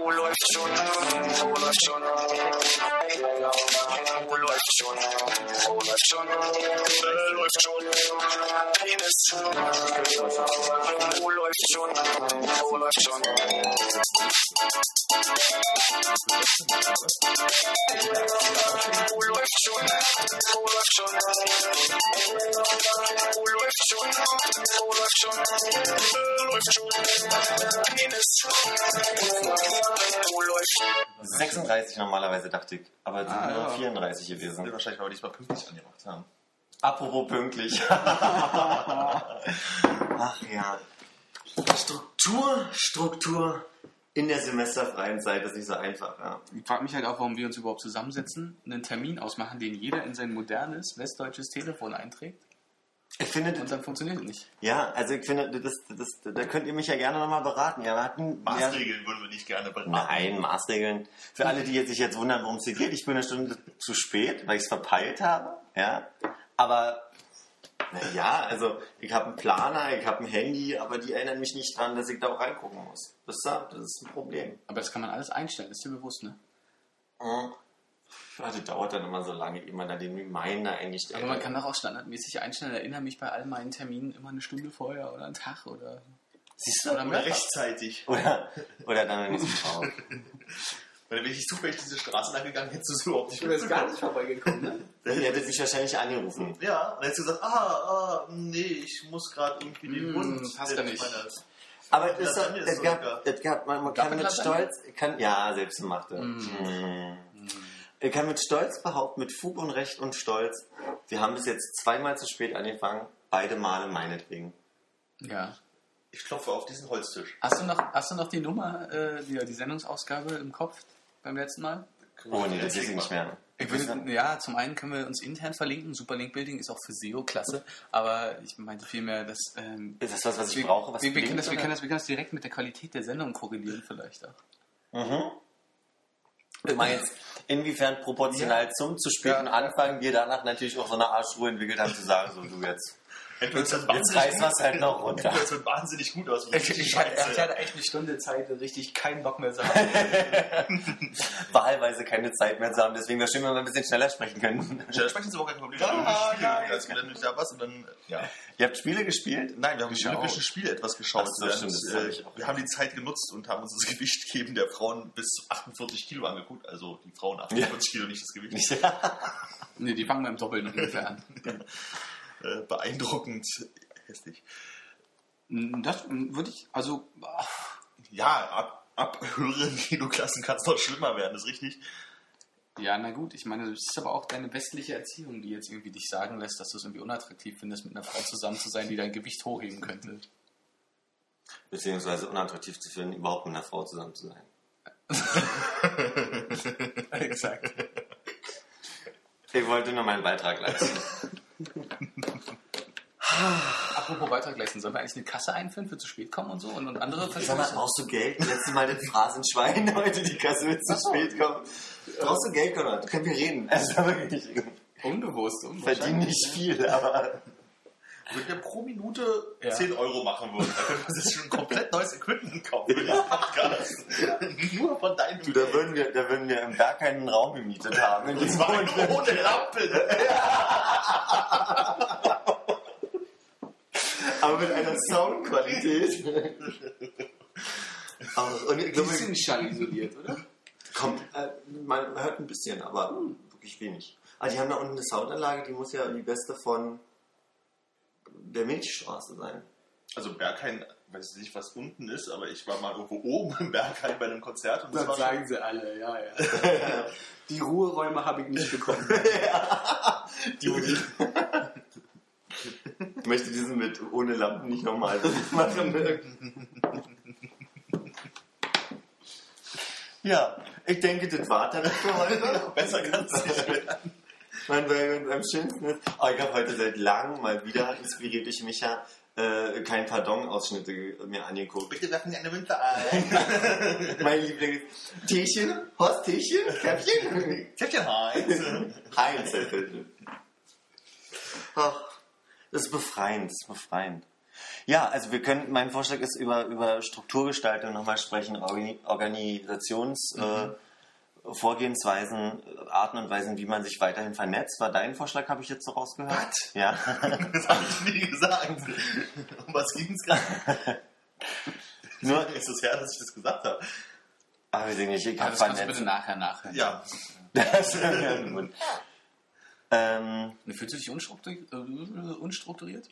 Wo läuft schon? Wo läuft schon? Läuft schon? Läuft schon? Läuft schon. Penis. Wo läuft schon? Wo läuft schon? Wo läuft schon? Wo läuft schon? Wo läuft schon? Wo läuft schon? Läuft schon. Penis. Wo läuft 36 normalerweise dachte ich, aber es sind Ah, nur ja. 34 gewesen. Wir wahrscheinlich, weil wir diesmal pünktlich angemacht haben. Apropos pünktlich. Ach ja. Struktur, Struktur in der semesterfreien Zeit ist nicht so einfach. Ja. Ich frage mich halt auch, warum wir uns überhaupt zusammensetzen, einen Termin ausmachen, den jeder in sein modernes westdeutsches Telefon einträgt Ich finde, und dann funktioniert es nicht. ja, also ich finde, das, das, da könnt ihr mich ja gerne nochmal beraten. Ja, wir hatten, ja, Maßregeln würden wir nicht gerne beraten. Nein, Maßregeln. Für alle, die jetzt sich jetzt wundern, worum es hier geht, ich bin eine Stunde zu spät, weil ich es verpeilt habe. Ja, aber naja, also ich habe einen Planer, ich habe ein Handy, aber die erinnern mich nicht dran, dass ich da auch reingucken muss. Das ist, ja- das ist ein Problem. Aber das kann man alles einstellen, ist dir bewusst, ne? Mhm. Das dauert dann immer so lange, ehe man da den Reminder eingestellt Aber man kann doch auch standardmäßig einstellen, erinnere mich bei all meinen Terminen immer eine Stunde vorher oder einen Tag oder. Siehst du? Oder Oder rechtzeitig. Oder, oder dann, wenn ich es brauche. Weil wenn ich zufällig diese Straße lang gegangen hättest du es überhaupt nicht nicht vorbeigekommen, ne? Ihr hättet mich wahrscheinlich angerufen. Ja, und dann hättest du gesagt, ah, ah, nee, ich muss gerade irgendwie den Mm, Hund. passt ja nicht. Meine- Aber dann ist es, so gab, es gab, man, man kann mit? Stolz, kann, ja, selbstgemachte. Mm. Ich kann mit Stolz behaupten, mit Fug und Recht und Stolz, wir haben bis jetzt zweimal zu spät angefangen, beide Male meinetwegen. Ja. Ich klopfe auf diesen Holztisch. Hast du noch, hast du noch die Nummer, äh, die, die Sendungsausgabe im Kopf beim letzten Mal? Oh nee, das ich nicht mehr. Ich würde, ja, zum einen können wir uns intern verlinken. Super Link Building ist auch für SEO klasse. Aber ich meinte vielmehr, dass. Ähm, Ist das was, was ich wir, brauche? Was wir, wir, können das, wir, können das, wir können das direkt mit der Qualität der Sendung korrelieren, vielleicht auch. Mhm. Du meinst, inwiefern proportional zum zu späten Anfang wir danach natürlich auch so eine Arschruhe entwickelt haben, zu sagen, so du jetzt, Entweder es wird jetzt wahnsinnig reißen wir es halt noch runter. Es wird wahnsinnig gut aus. Ich, ich, hatte, ich hatte echt eine Stunde Zeit, richtig keinen Bock mehr zu haben. Wahlweise keine Zeit mehr zu haben, deswegen wäre schön, wenn wir ein bisschen schneller sprechen können. Schnell sprechen ist aber auch kein Problem. Ja, Ja, nein. Als wir dann nicht da was und dann, ja. Ihr habt Spiele gespielt? Nein, wir haben die Olympischen. Spiele etwas geschaut. So, und, stimmt, das äh, wir haben die Zeit genutzt und haben uns das Gewicht geben der Frauen bis zu 48 Kilo angeguckt. Also die Frauen 48 Kilo, nicht das Gewicht. nee, die fangen beim Doppeln ungefähr an. Äh, beeindruckend hässlich. Das würde ich, also. ach, Ja, ab, ab höheren Kiloklassen kann es noch schlimmer werden, ist richtig. Ja, na gut, ich meine, das ist aber auch deine westliche Erziehung, die jetzt irgendwie dich sagen lässt, dass du es irgendwie unattraktiv findest, mit einer Frau zusammen zu sein, die dein Gewicht hochheben könnte. Beziehungsweise unattraktiv zu finden, überhaupt mit einer Frau zusammen zu sein. Exakt. Ich wollte nur meinen Beitrag leisten. Apropos Beitrag leisten, sollen wir eigentlich eine Kasse einführen für zu spät kommen und so und, und andere Sag mal, brauchst du Geld? Letztes Mal das Phrasenschwein, heute die Kasse wird zu spät kommen. Brauchst du Geld, Konrad? Können wir reden? Also wirklich, ich Unbewusst, verdiene nicht viel, aber Wenn wir pro Minute Ja. 10 Euro machen würden, dann könnte man sich schon ein komplett neues Equipment kaufen für den Podcast. Nur von deinem du, da würden wir, da würden wir im Berg einen Raum gemietet haben. In Das diesem war Wohnzimmer. aber mit einer Soundqualität. Auch, und ich Die glaube, sind schallisoliert, oder? kommt, äh, man hört ein bisschen, aber wirklich wenig. Ah, die haben da unten eine Soundanlage, die muss ja die beste von der Milchstraße sein. Also Berghain, weiß nicht, was unten ist, aber ich war mal irgendwo oben im Berghain bei einem Konzert und das, Das war sagen sie alle, ja, ja. Die Ruheräume habe ich nicht bekommen. Die, die ich möchte diesen mit ohne Lampen nicht nochmal machen. ja, ich denke, das war dann für heute. besser kann es nicht werden. Mein, weil am schönsten ist, oh, ich habe heute seit langem mal wieder inspiriert durch Micha äh, kein Pardon-Ausschnitte mir angeguckt. Bitte werfen Sie eine Münze ein. mein Liebling ist Teechen, Horst Teechen, Käppchen, Käppchen Heinz. Heinz. Ach, das ist befreiend, das ist befreiend. Ja, also wir können, mein Vorschlag ist über, über Strukturgestaltung nochmal sprechen, Organi Organisations, äh, Vorgehensweisen, äh, Arten und Weisen, wie man sich weiterhin vernetzt. War dein Vorschlag, habe ich jetzt so rausgehört? Was? Ja. Das habe ich nie gesagt. Um was ging es gerade? Nur, Ist es her, dass ich das gesagt habe? aber wir sind nicht, ich kannst du bitte vernetzt. nachher nachhören. Ja. Das ja, gut. Ähm, Fühlst du dich unstrukturiert? Äh, unstrukturiert?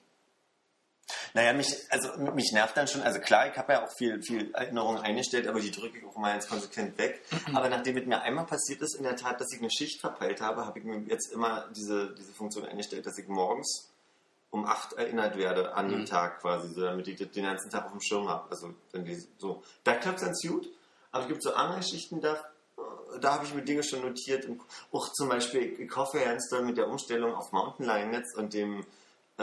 Naja, mich, also mich nervt dann schon, also klar, ich habe ja auch viel, viel Erinnerungen eingestellt, aber die drücke ich auch immer jetzt konsequent weg. Aber nachdem mit mir einmal passiert ist, in der Tat, dass ich eine Schicht verpeilt habe, habe ich mir jetzt immer diese, diese Funktion eingestellt, dass ich morgens um 8 erinnert werde an den Tag quasi, so damit ich den ganzen Tag auf dem Schirm habe. Also wenn die, so. Da klappt es ganz gut, aber es gibt so andere Schichten, da, da habe ich mir Dinge schon notiert. Und auch zum Beispiel, ich, hoffe doll mit der Umstellung auf Mountainline-Netz und dem äh,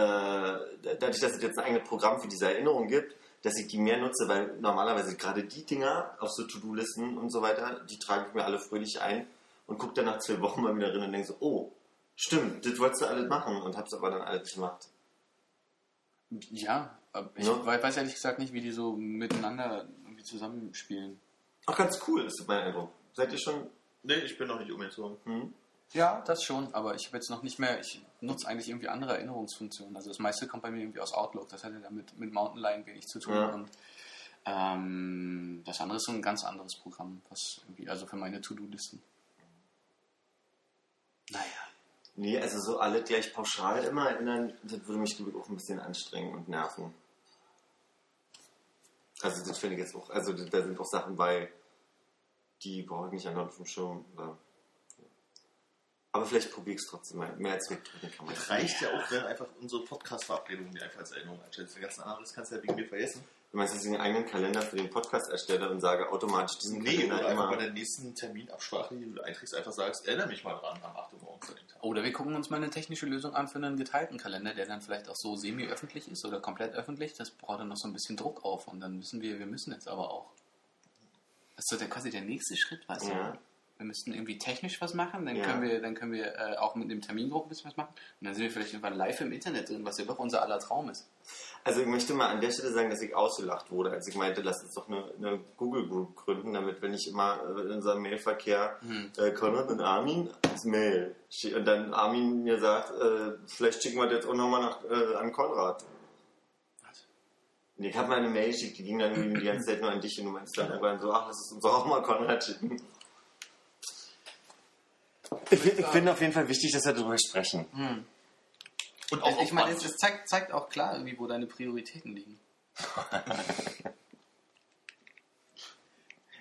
dadurch, dass es jetzt ein eigenes Programm für diese Erinnerung gibt, dass ich die mehr nutze, weil normalerweise gerade die Dinger auf so To-Do-Listen und so weiter, die trage ich mir alle fröhlich ein und gucke dann nach zwei Wochen mal wieder drin und denke so, oh, stimmt, das wolltest du alles machen und hab's aber dann alles gemacht. Ja, aber ich Ja. wei- weiß ehrlich gesagt nicht, wie die so miteinander irgendwie zusammenspielen. Auch ganz cool, ist mein Eindruck. Seid ihr schon? Nee, ich bin noch nicht umgezogen. Hm? Ja, das schon, aber ich habe jetzt noch nicht mehr, ich nutze eigentlich irgendwie andere Erinnerungsfunktionen. Also das meiste kommt bei mir irgendwie aus Outlook, das hat ja damit mit Mountain Lion wenig zu tun. Ja. Und ähm, das andere ist so ein ganz anderes Programm, was irgendwie, also für meine To-Do-Listen. Naja. Nee, also so alle gleich pauschal immer erinnern, das würde mich glaube ich auch ein bisschen anstrengen und nerven. Also das finde ich jetzt auch, also da sind auch Sachen bei, die brauche ich nicht an auf dem Schirm. Oder, aber vielleicht probiere ich es trotzdem mal. Mehr als wegdrücken kann man. Es reicht ja auch, wenn einfach unsere Podcast-Verabredungen dir einfach als Erinnerung anstellst. Den ganzen anderen kannst du ja wegen mir vergessen. Du meinst, dass ich einen eigenen Kalender für den Podcast erstelle und sage automatisch diesen Nee, Kalender oder einfach immer. bei der nächsten Terminabsprache, die du einträgst, einfach sagst, erinnere mich mal dran am 8 Uhr morgens an den Tag. Oder wir gucken uns mal eine technische Lösung an für einen geteilten Kalender, der dann vielleicht auch so semi-öffentlich ist oder komplett öffentlich. Das braucht dann noch so ein bisschen Druck auf und dann wissen wir, wir müssen jetzt aber auch. Das ist so der, quasi der nächste Schritt, weißt Ja. du? Wir müssten irgendwie technisch was machen, dann Ja. können wir, dann können wir äh, auch mit dem Termindruck ein bisschen was machen und dann sind wir vielleicht irgendwann live im Internet drin, was ja doch unser aller Traum ist. Also ich möchte mal an der Stelle sagen, dass ich ausgelacht wurde, als ich meinte, lass uns doch eine, eine Google Group gründen, damit wenn ich immer äh, in unserem Mailverkehr äh, Konrad und Armin als Mail und dann Armin mir sagt, äh, vielleicht schicken wir das jetzt auch nochmal nach, äh, an Konrad. Und ich habe mal eine Mail geschickt, die ging dann irgendwie die ganze Zeit nur an dich und du meinst dann irgendwann so, ach, lass es uns auch mal Konrad schicken. Ich, ich finde auf jeden Fall wichtig, dass wir darüber sprechen. Und Also ich meine, es zeigt, zeigt auch klar irgendwie, wo deine Prioritäten liegen.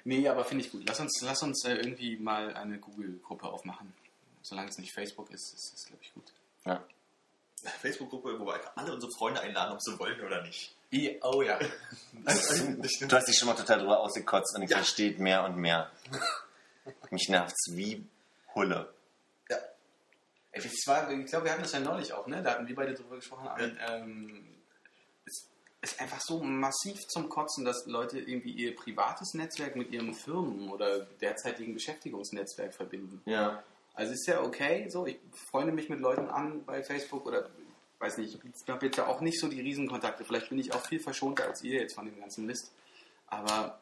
nee, aber finde ich gut. Lass uns, lass uns äh, irgendwie mal eine Google-Gruppe aufmachen. Solange es nicht Facebook ist, ist das, glaube ich, gut. Ja. Facebook-Gruppe, wo wir alle unsere Freunde einladen, ob sie wollen oder nicht. Oh ja. Du hast dich schon mal total drüber ausgekotzt und ich Ja. verstehe mehr und mehr. Mich nervt's wie Hulle. Ja. Ich, war, ich glaube, wir hatten das ja neulich auch, ne? Da hatten wir beide drüber gesprochen. Armin. Ähm, es ist einfach so massiv zum Kotzen, dass Leute irgendwie ihr privates Netzwerk mit ihrem Firmen- oder derzeitigen Beschäftigungsnetzwerk verbinden. Ja. Also ist ja okay, so ich freunde mich mit Leuten an bei Facebook oder weiß nicht, ich habe jetzt ja auch nicht so die Riesenkontakte. Vielleicht bin ich auch viel verschonter als ihr jetzt von dem ganzen Mist. Aber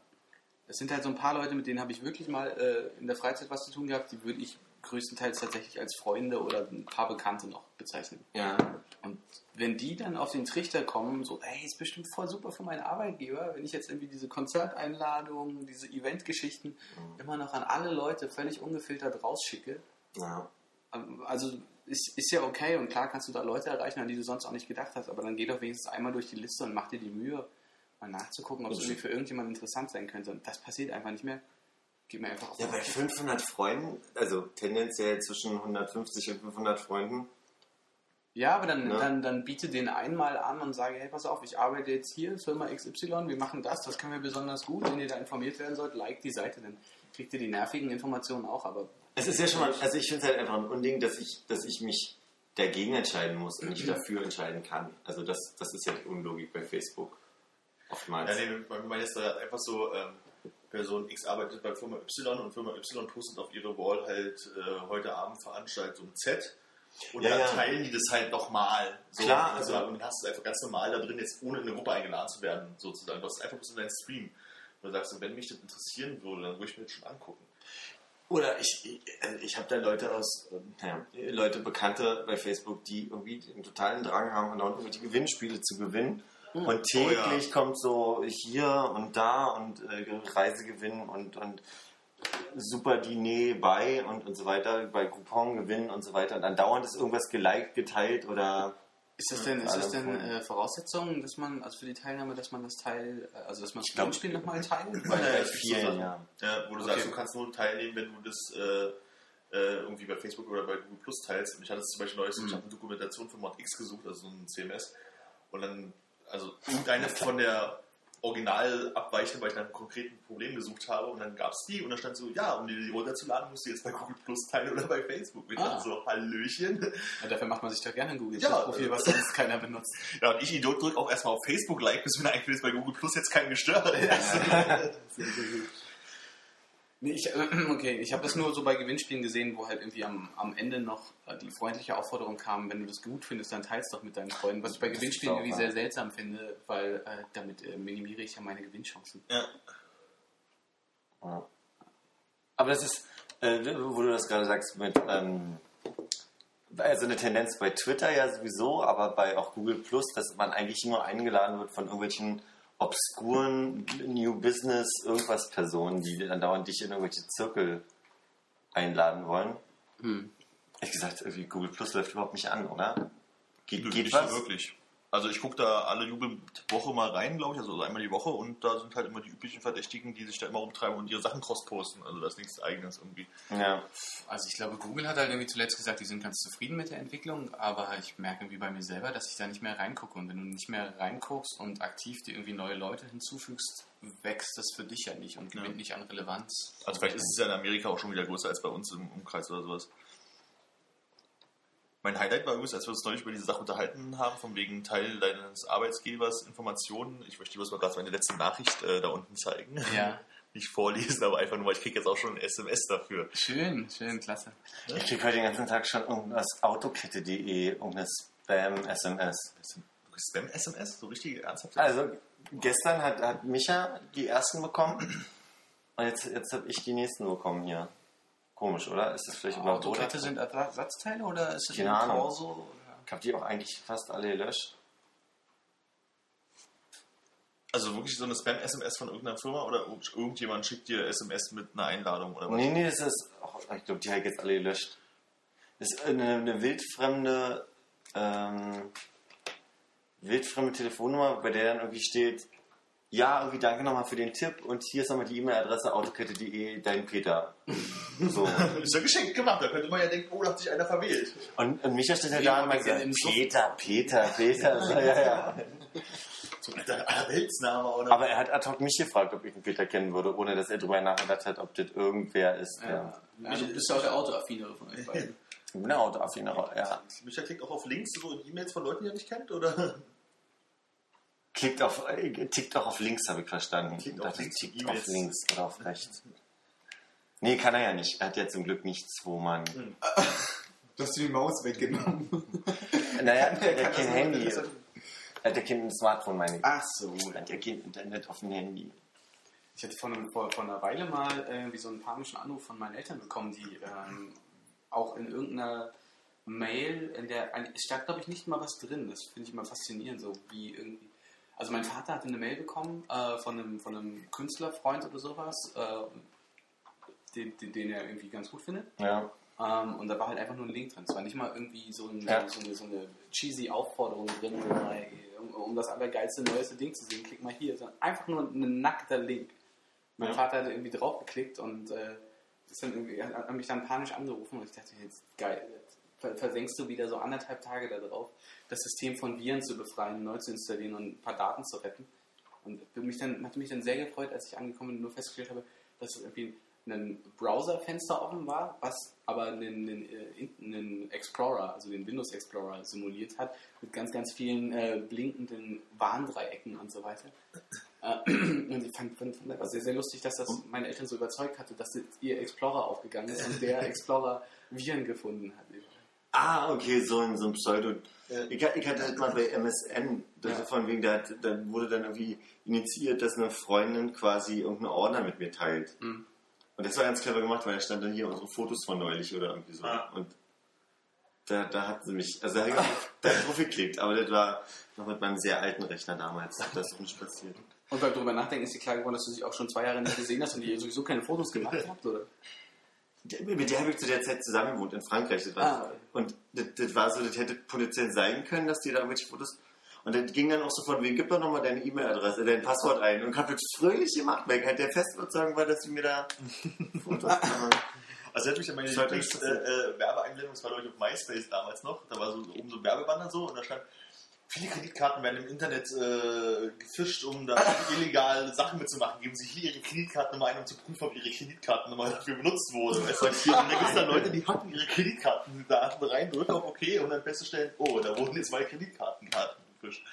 es sind halt so ein paar Leute, mit denen habe ich wirklich mal äh, in der Freizeit was zu tun gehabt, die würde ich größtenteils tatsächlich als Freunde oder ein paar Bekannte noch bezeichnen. Ja. Und wenn die dann auf den Trichter kommen, so, ey, ist bestimmt voll super für meinen Arbeitgeber, wenn ich jetzt irgendwie diese Konzerteinladungen, diese Eventgeschichten immer noch an alle Leute völlig ungefiltert rausschicke, ja. Also ist, ist ja okay und klar kannst du da Leute erreichen, an die du sonst auch nicht gedacht hast, aber dann geh doch wenigstens einmal durch die Liste und mach dir die Mühe, mal nachzugucken, ob es irgendwie für irgendjemand interessant sein könnte. Und das passiert einfach nicht mehr. Gib mir einfach auf Ja, bei Sack. 500 Freunden, also tendenziell zwischen 150 und 500 Freunden. Ja, aber dann, Ne? dann, dann biete den einmal an und sage, hey, pass auf, ich arbeite jetzt hier, Firma XY, wir machen das, das können wir besonders gut. Wenn ihr da informiert werden sollt, like die Seite, dann kriegt ihr die nervigen Informationen auch, aber Es ist ja schon mal, also ich finde es halt einfach ein Unding, dass ich, dass ich mich dagegen entscheiden muss und nicht dafür entscheiden kann. Also das, das ist ja die Unlogik bei Facebook. Oftmals. Ja, nee, bei mir ist da einfach so, ähm, Person X arbeitet bei Firma Y und Firma Y postet auf ihre Wall halt äh, heute Abend Veranstaltung Z Und Ja, dann ja. teilen die das halt nochmal. So, Klar, also, also- und dann hast du es einfach ganz normal da drin, jetzt ohne in eine Gruppe eingeladen zu werden, sozusagen. Du hast einfach bloß in deinen Stream. Und du sagst, so, wenn mich das interessieren würde, dann würde ich mir das schon angucken. Oder ich, ich, äh, ich habe da Leute aus, äh, ja, Leute, Bekannte bei Facebook, die irgendwie den totalen Drang haben, andauernd irgendwelche Gewinnspiele zu gewinnen. Und täglich ja. kommt so hier und da und äh, Reisegewinn und, und super Diner bei und, und so weiter, bei Coupon gewinnen und so weiter. Und andauernd ist irgendwas geliked, geteilt oder Ist das denn, ist das denn äh, Voraussetzung, dass man, also für die Teilnahme, dass man das Teil, äh, also dass man das glaub- Gewinnspiel nochmal teilt? bei, Ja, vielen, ja. Ja, wo du Okay. sagst, du kannst nur teilnehmen, wenn du das äh, äh, irgendwie bei Facebook oder bei Google Plus teilst. Und ich hatte es zum Beispiel neulich so, ich habe eine Dokumentation für Mod X gesucht, also so ein CMS. Und dann, also irgendeine von der original abweichende, weil ich nach einem konkreten Problem gesucht habe. Und dann gab es die und dann stand so, ja, um die runterzuladen, musst du jetzt bei Google Plus teilen oder bei Facebook. Und ich Ah. so, Hallöchen. Ja, dafür macht man sich doch gerne ein Google Ja, Profil, was sonst keiner benutzt. Ja, und ich Idiot drück auch erstmal auf Facebook Like, bis mir eigentlich bei Google Plus jetzt keinen gestört hat. Sehr, sehr gut. Nee, ich, okay, ich habe das nur so bei Gewinnspielen gesehen, wo halt irgendwie am, am Ende noch äh, die freundliche Aufforderung kam, wenn du das gut findest, dann teilst doch mit deinen Freunden. Was ich bei Das Gewinnspielen irgendwie sehr seltsam finde, weil äh, damit äh, minimiere ich ja meine Gewinnchancen. Ja. Ja. Aber das ist, äh, wo du das gerade sagst, mit, ähm, also eine Tendenz bei Twitter ja sowieso, aber bei auch Google Plus, dass man eigentlich nur eingeladen wird von irgendwelchen obskuren New Business irgendwas Personen, die dann dauernd dich in irgendwelche Zirkel einladen wollen. Hm. Ehrlich gesagt, irgendwie Google Plus läuft überhaupt nicht an, oder? Geht, geht nicht was? wirklich. Also ich gucke da alle Jubelwoche mal rein, glaube ich, also einmal die Woche und da sind halt immer die üblichen Verdächtigen, die sich da immer rumtreiben und ihre Sachen cross-posten. Also das ist nichts eigenes irgendwie. Ja. Also ich glaube, Google hat halt irgendwie zuletzt gesagt, die sind ganz zufrieden mit der Entwicklung, aber ich merke irgendwie bei mir selber, dass ich da nicht mehr reingucke. Und wenn du nicht mehr reinguckst und aktiv dir irgendwie neue Leute hinzufügst, wächst das für dich ja nicht und gewinnt Ja. nicht an Relevanz. Also vielleicht ist es ja in Amerika auch schon wieder größer als bei uns im Umkreis oder sowas. Mein Highlight war übrigens, als wir uns neulich über diese Sache unterhalten haben, von wegen Teil deines Arbeitgebers Informationen. Ich möchte dir was mal gerade meine letzte Nachricht äh, da unten zeigen. Ja. Nicht vorlesen, aber einfach nur, weil ich kriege jetzt auch schon ein SMS dafür. Schön, schön, klasse. Ich kriege heute den ganzen Tag schon irgendwas Autokette.de, irgendeine Spam-SMS. Spam-SMS? So richtig ernsthaft? Also gestern hat, hat Micha die ersten bekommen und jetzt, jetzt habe ich die nächsten bekommen hier. Komisch, oder? Ist das vielleicht überhaupt Autokette sind Ersatzteile oder ist es Keine ein Ahnung. Torso? Oder? Ich habe die auch eigentlich fast alle gelöscht. Also wirklich so eine Spam-SMS von irgendeiner Firma oder irgend- irgendjemand schickt dir SMS mit einer Einladung oder was? Nee, nee, das ist. ach, ich glaube, die habe ich jetzt alle gelöscht. Das ist eine, eine wildfremde. Ähm, wildfremde Telefonnummer, bei der dann irgendwie steht. Ja, irgendwie danke nochmal für den Tipp und hier ist nochmal die E-Mail-Adresse autokette.de, dein Peter. So. Ist ja geschenkt gemacht, da könnte man ja denken, oh, da hat sich einer verwählt. Und, und Micha steht Nee, da und meint Peter, Peter, Peter. So, ja, ja. So ein alter Allerweltsname oder Aber er hat ad hoc mich gefragt, ob ich einen Peter kennen würde, ohne dass er drüber nachgedacht hat, ob das irgendwer ist. Ja. Ja. Ja, du bist ja auch der Autoaffinere von euch beiden. Ich bin ein Autoaffiner, ja. Micha klickt auch auf Links so in E-Mails von Leuten, die er nicht kennt, oder? Klickt auf, äh, tickt auch auf links, habe ich verstanden. Klickt Ich auf dachte, links, tickt auf links oder auf rechts. Nee, kann er ja nicht. Er hat ja zum Glück nichts, wo man. Du hast die Maus weggenommen. Naja, er hat ja kein Handy. Er hat ja kein Smartphone, meine ich. Ach so. Er hat ja kein Internet auf dem Handy. Ich hatte vor, vor, vor einer Weile mal irgendwie so einen panischen Anruf von meinen Eltern bekommen, die ähm, auch in irgendeiner Mail, in der es stand glaube ich nicht mal was drin. Das finde ich immer faszinierend, so wie irgendwie. Also mein Vater hatte eine Mail bekommen äh, von, einem, von einem Künstlerfreund oder sowas, äh, den, den, den er irgendwie ganz gut findet. Ja. Ähm, und da war halt einfach nur ein Link drin. Es war nicht mal irgendwie so, ein, Ja. so, eine, so eine cheesy Aufforderung drin, um, um das allergeilste, neueste Ding zu sehen, klick mal hier. Sondern einfach nur ein nackter Link. Mein Ja. Vater hat irgendwie draufgeklickt und äh, ist dann irgendwie, hat, hat mich dann panisch angerufen und ich dachte, jetzt geil, jetzt ver- versenkst du wieder so anderthalb Tage da drauf, das System von Viren zu befreien, neu zu installieren und ein paar Daten zu retten. Und mich dann, hatte mich dann sehr gefreut, als ich angekommen bin und nur festgestellt habe, dass es irgendwie ein Browserfenster offen war, was aber einen, einen, äh, einen Explorer, also den Windows Explorer simuliert hat, mit ganz, ganz vielen äh, blinkenden Warndreiecken und so weiter. Äh, und ich fand, fand, fand das sehr, sehr lustig, dass das meine Eltern so überzeugt hatte, dass ihr Explorer aufgegangen ist und der Explorer Viren gefunden hat. Ah, okay, so ein, so ein Pseudo. Ja. Ich, ich hatte das mal bei MSN, das Ja. von wegen, da, hat- da wurde dann irgendwie initiiert, dass eine Freundin quasi irgendeinen Ordner mit mir teilt. Mhm. Und das war ganz clever gemacht, weil da stand dann hier unsere Fotos von neulich oder irgendwie so. Ah. Und da, da hat sie mich, also da, hab ich- drauf geklickt, aber das war noch mit meinem sehr alten Rechner damals. Das ist nicht passiert. Und beim drüber nachdenken ist dir klar geworden, dass du sie auch schon zwei Jahre nicht gesehen hast und ihr sowieso keine Fotos gemacht habt, oder? Der- Mit der habe ich zu der Zeit zusammen gewohnt in Frankreich. Ah. Und das, das war so, das hätte potenziell sein können, dass die da irgendwelche Fotos. Und dann ging dann auch so von, wegen, gib doch nochmal deine E-Mail-Adresse, dein Passwort ein. Und ich habe das fröhlich gemacht, weil halt der Festüberzeugung war, dass sie mir da Fotos machen. Also hätte mich ja meine Das hat Lieblings nichts äh, äh, Werbeeinblendung, das war glaube ich auf MySpace damals noch, da war so oben so ein Werbebanner so und da stand, viele Kreditkarten werden im Internet äh, gefischt, um da illegal Sachen mitzumachen. Geben Sie hier Ihre Kreditkartennummer ein, um zu prüfen, ob Ihre Kreditkartennummer dafür benutzt wurde. Du? Und hier, und da gibt es dann Leute, die hacken ihre Kreditkartendaten rein, drücken auf OK und dann festzustellen, oh, da wurden jetzt meine Kreditkartenkarten gefischt.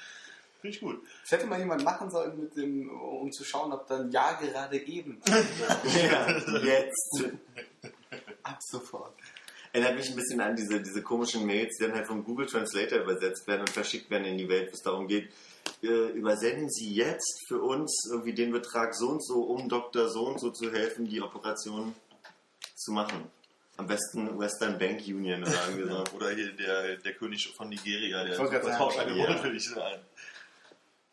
Finde ich gut. Das hätte mal jemand machen sollen, mit dem, um zu schauen, ob dann ja gerade eben. ja, jetzt. Ab sofort. Erinnert mich ein bisschen an diese, diese komischen Mails, die dann halt vom Google Translator übersetzt werden und verschickt werden in die Welt, wo es darum geht, äh, übersenden Sie jetzt für uns irgendwie den Betrag so und so, um Dr. so und so zu helfen, die Operation zu machen. Am besten Western Bank Union oder irgendwie so. Oder hier der, der König von Nigeria, der Ich wollte gerade sagen, Tauschangebot ja.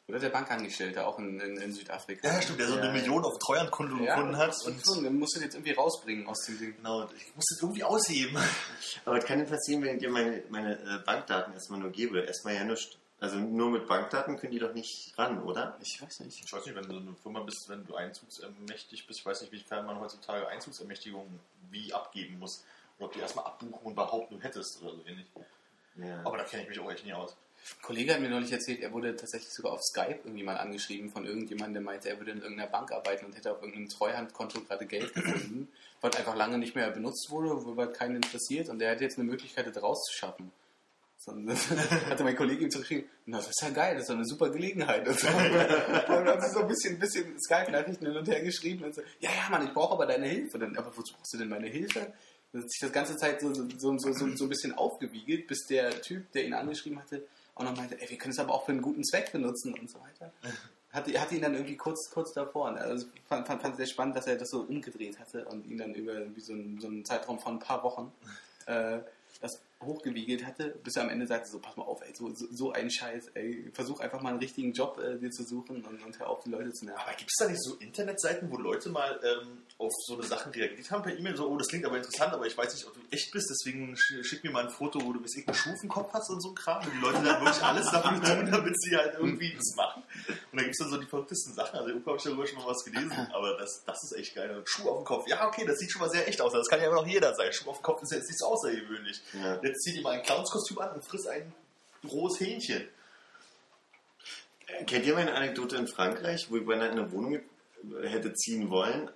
Oder der Bankangestellte, auch in, in, in Südafrika. Ja, stimmt, der so Ja, eine ja. Million auf Treuhandkonto gefunden hat. Und Und, den musst du jetzt irgendwie rausbringen aus dem Ding. genau, und ich muss das irgendwie ausheben. Aber was kann denn passieren, wenn ich dir meine, meine äh, Bankdaten erstmal nur gebe? Erstmal ja nichts. Also nur mit Bankdaten können die doch nicht ran, oder? Ich weiß nicht. Ich weiß nicht, wenn du eine Firma bist, wenn du einzugsermächtigt bist, ich weiß nicht, wie kann man heutzutage Einzugsermächtigungen wie abgeben muss. Oder ob du erstmal abbuchen und behaupten, du hättest oder so ähnlich. Ja. Aber da kenne ich mich auch echt nie aus. Ein Kollege hat mir neulich erzählt, er wurde tatsächlich sogar auf Skype irgendwie mal angeschrieben von irgendjemandem, der meinte, er würde in irgendeiner Bank arbeiten und hätte auf irgendeinem Treuhandkonto gerade Geld gefunden, was einfach lange nicht mehr benutzt wurde, wo halt keinen interessiert und der hätte jetzt eine Möglichkeit, das rauszuschaffen. Und dann hatte mein Kollege ihm zurückgeschrieben, na, das ist ja geil, das ist doch eine super Gelegenheit. Und, dann haben sie so ein bisschen, bisschen Skype-Nachrichten hin und her geschrieben und so, ja, ja, Mann, ich brauche aber deine Hilfe. Dann, aber wozu brauchst du denn meine Hilfe? Dann hat sich das ganze Zeit so, so, so, so, so ein bisschen aufgewiegelt, bis der Typ, der ihn angeschrieben hatte, auch noch meinte, ey, wir können es aber auch für einen guten Zweck benutzen und so weiter. Hatte, hatte ihn dann irgendwie kurz, kurz davor. Und Also fand, fand, fand sehr spannend, dass er das so umgedreht hatte und ihn dann über so, einen, so einen Zeitraum von ein paar Wochen äh, das hochgewiegelt hatte, bis er am Ende sagte, so pass mal auf, ey, so, so, so ein Scheiß, ey, versuch einfach mal einen richtigen Job äh, dir zu suchen und, und hör auf, die Leute zu nerven. Aber gibt es da nicht so Internetseiten, wo Leute mal ähm, auf so eine Sachen reagiert haben per E-Mail? So, oh, das klingt aber interessant, aber ich weiß nicht, ob du echt bist, deswegen sch schick mir mal ein Foto, wo du bis irgendeinen Schufenkopf hast und so ein Kram. Und die Leute dann wirklich alles dafür tun, damit sie halt irgendwie das machen. Und da gibt es dann so die verrücktesten Sachen. Also, irgendwo habe ich darüber schon mal was gelesen, aber das, das ist echt geil. Schuh auf dem Kopf. Ja, okay, das sieht schon mal sehr echt aus. Das kann ja immer noch jeder sein. Schuh auf dem Kopf ist jetzt nicht so außergewöhnlich. Ja. Jetzt zieh dir mal ein Clownskostüm an und friss ein rohes Hähnchen. Kennt ihr meine Anekdote in Frankreich, wo ich bei einer in eine Wohnung hätte ziehen wollen,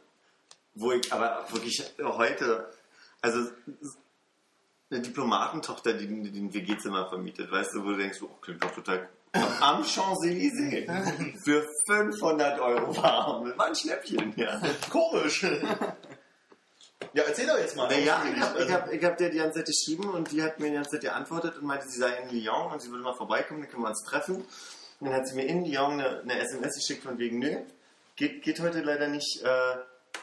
wo ich aber wirklich heute, also eine Diplomatentochter, die, die ein WG-Zimmer vermietet, weißt du, wo du denkst, oh, klingt doch total am Champs-Élysées für 500 Euro warm. Das war ein Schnäppchen, ja. Komisch. ja, erzähl doch jetzt mal. Naja, ich habe ich hab, ich hab der die ganze Zeit geschrieben und die hat mir die ganze Zeit geantwortet und meinte, sie sei in Lyon und sie würde mal vorbeikommen, dann können wir uns treffen. Und dann hat sie mir in Lyon eine, eine SMS geschickt von wegen, nö, geht, geht heute leider nicht, äh,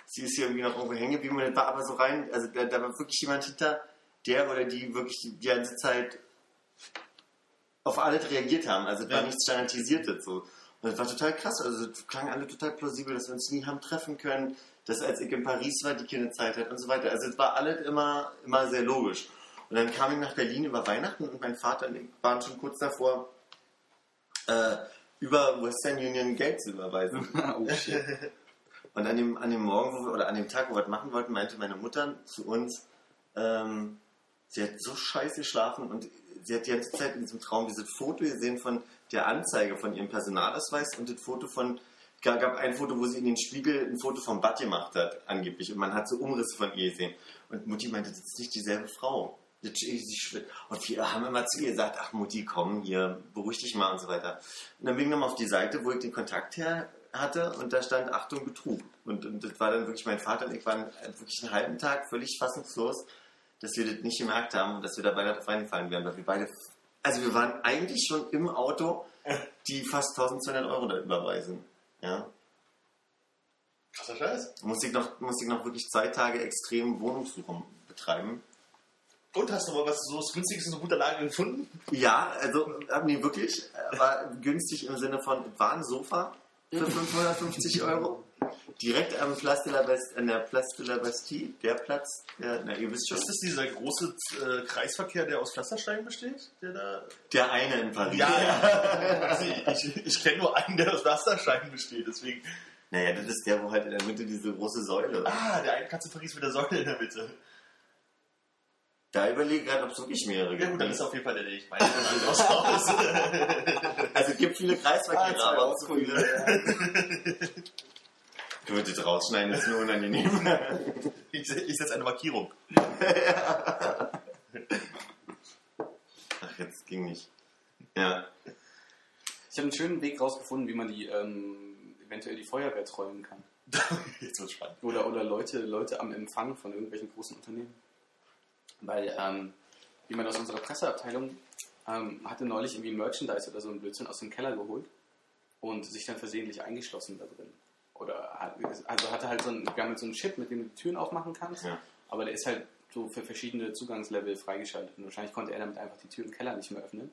sie ist hier irgendwie noch irgendwo hängen geblieben und das war aber so rein, also da, da war wirklich jemand hinter, der oder die wirklich die ganze Zeit auf alles reagiert haben. Also es war Ja. nichts standardisiertes so. Und das war total krass. Also es klang alle total plausibel, dass wir uns nie haben treffen können, dass als ich in Paris war, die keine Zeit hat und so weiter. Also es war alles immer, immer sehr logisch. Und dann kam ich nach Berlin über Weihnachten und mein Vater und ich waren schon kurz davor, äh, über Western Union Geld zu überweisen. oh shit. Und an dem, an dem Morgen wo wir, oder an dem Tag, wo wir das machen wollten, meinte meine Mutter zu uns, ähm, sie hat so scheiße geschlafen und sie hat die ganze Zeit in diesem Traum dieses Foto gesehen von der Anzeige von ihrem Personalausweis und das Foto von, gab ein Foto, wo sie in den Spiegel ein Foto vom Bad gemacht hat, angeblich. Und man hat so Umrisse von ihr gesehen. Und Mutti meinte, das ist nicht dieselbe Frau. Und wir haben immer zu ihr gesagt, ach Mutti, komm hier, beruhig dich mal und so weiter. Und dann bin ich nochmal auf die Seite, wo ich den Kontakt her hatte und da stand Achtung Betrug. Und, und das war dann wirklich mein Vater und ich waren wirklich einen halben Tag völlig fassungslos, dass wir das nicht gemerkt haben und dass wir dabei darauf reingefallen wären, weil wir beide, also wir waren eigentlich schon im Auto, die fast 1200 Euro da überweisen. Ja. Krasser Scheiß. Musste ich noch, musste ich noch wirklich zwei Tage extrem Wohnungssuche betreiben. Und hast du mal was so günstiges in so guter Lage gefunden? Ja, also haben die wirklich, äh, war günstig im Sinne von, war ein Sofa für 550 Euro. Direkt am Place de la Bastille, an der Place de la Bastille, der Platz, der, na, ihr wisst schon, Ist das dieser große äh, Kreisverkehr, der aus Pflastersteinen besteht? Der da. der eine in Paris. Ja, ja. Also ich ich kenne nur einen, der aus Pflastersteinen besteht, deswegen. Naja, das ist der, wo halt in der Mitte diese große Säule. Ah, der eine Katze Paris mit der Säule in der Mitte. Da überlege ich gerade, ob es wirklich mehrere Ja gibt. gut, dann ist auf jeden Fall der, den ich meine. Also es gibt viele Kreisverkehre, Ah, aber auch so viele. Ich würde das rausschneiden, das ist nur unangenehm. Ich, ich setze eine Markierung. Ach, jetzt ging nicht. Ja. Ich habe einen schönen Weg rausgefunden, wie man die ähm, eventuell die Feuerwehr trollen kann. Jetzt wird's spannend. Oder, oder Leute, Leute am Empfang von irgendwelchen großen Unternehmen. Weil ähm, jemand aus unserer Presseabteilung ähm, hatte neulich irgendwie Merchandise oder so einen Blödsinn aus dem Keller geholt und sich dann versehentlich eingeschlossen da drin. Oder hat, also hatte halt so ein, wir haben halt so einen Chip, mit dem du die Türen aufmachen kannst, Ja. aber der ist halt so für verschiedene Zugangslevel freigeschaltet. Und wahrscheinlich konnte er damit einfach die Tür im Keller nicht mehr öffnen.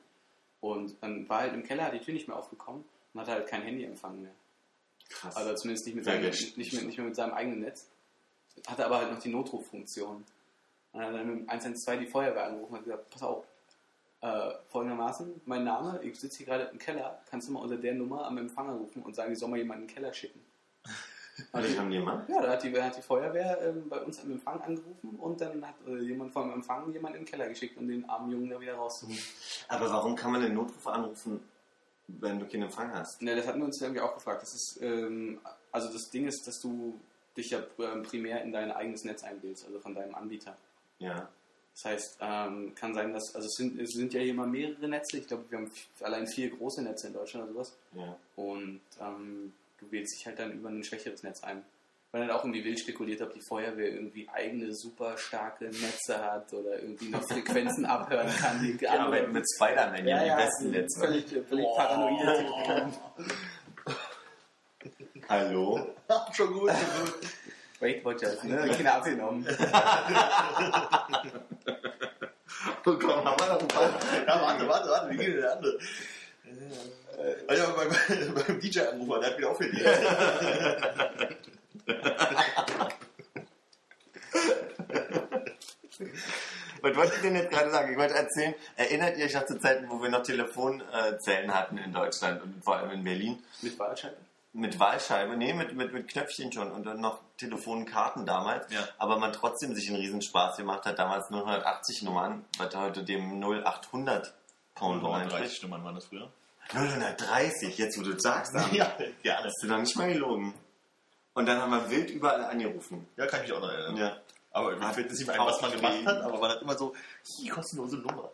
Und dann war halt im Keller, hat die Tür nicht mehr aufgekommen und hatte halt kein Handyempfang mehr. Krass. Also zumindest nicht, mit seinem, nicht, mehr, nicht mehr mit seinem eigenen Netz. Hatte aber halt noch die Notruffunktion. Und dann hat er mit 112 die Feuerwehr angerufen und hat gesagt, pass auf, äh, folgendermaßen, mein Name, ich sitze hier gerade im Keller, kannst du mal unter der Nummer am Empfang rufen und sagen, ich soll mal jemanden in den Keller schicken. Und die haben die gemacht? Ja, da hat die, hat die Feuerwehr ähm, bei uns am Empfang angerufen und dann hat äh, jemand vom Empfang jemanden in den Keller geschickt, um den armen Jungen da wieder rauszuholen. Aber warum kann man den Notruf anrufen, wenn du keinen Empfang hast? Ne, das hatten wir uns irgendwie auch gefragt. Das ist, ähm, also das Ding ist, dass du dich ja ähm, primär in dein eigenes Netz einwählst, also von deinem Anbieter. Ja. Das heißt, ähm, kann sein, dass, also es sind, es sind ja hier immer mehrere Netze. Ich glaube, wir haben allein vier große Netze in Deutschland oder sowas. Ja. Und ähm, du wählst dich halt dann über ein schwächeres Netz ein. Weil dann auch irgendwie wild spekuliert, ob die Feuerwehr irgendwie eigene super starke Netze hat oder irgendwie noch Frequenzen abhören kann. Die andere- arbeiten mit Spider-Man, ja, die besten Netze. Völlig, völlig paranoide Typen. Hallo? schon gut, schon gut. Weight Watchers, ne? Kinder abgenommen. Oh komm, haben wir noch ein paar? Ja, warte, warte, warte, wie geht denn der andere? Also beim, beim DJ anrufer, der hat wieder aufgelegt. Was wollte ich denn jetzt gerade sagen? Ich wollte erzählen, erinnert ihr euch noch zu Zeiten, wo wir noch Telefonzellen hatten in Deutschland und vor allem in Berlin? Mit Wahlscheibe? Mit Wahlscheibe, nee, mit, mit, mit Knöpfchen schon und dann noch Telefonkarten damals. Ja. Aber man trotzdem sich einen Riesenspaß gemacht hat, damals 080 Nummern, was heute dem 0800 Pound 30 entspricht. Nummern waren das früher. 030, jetzt wo du das sagst, dann Ja, gerne. hast du noch nicht mal gelogen. Und dann haben wir wild überall angerufen. Ja, kann ich mich auch noch erinnern. Ja. Aber mir fällt nicht mehr ein, was man gemacht hat, aber man hat immer so, hi, kostenlose Nummer.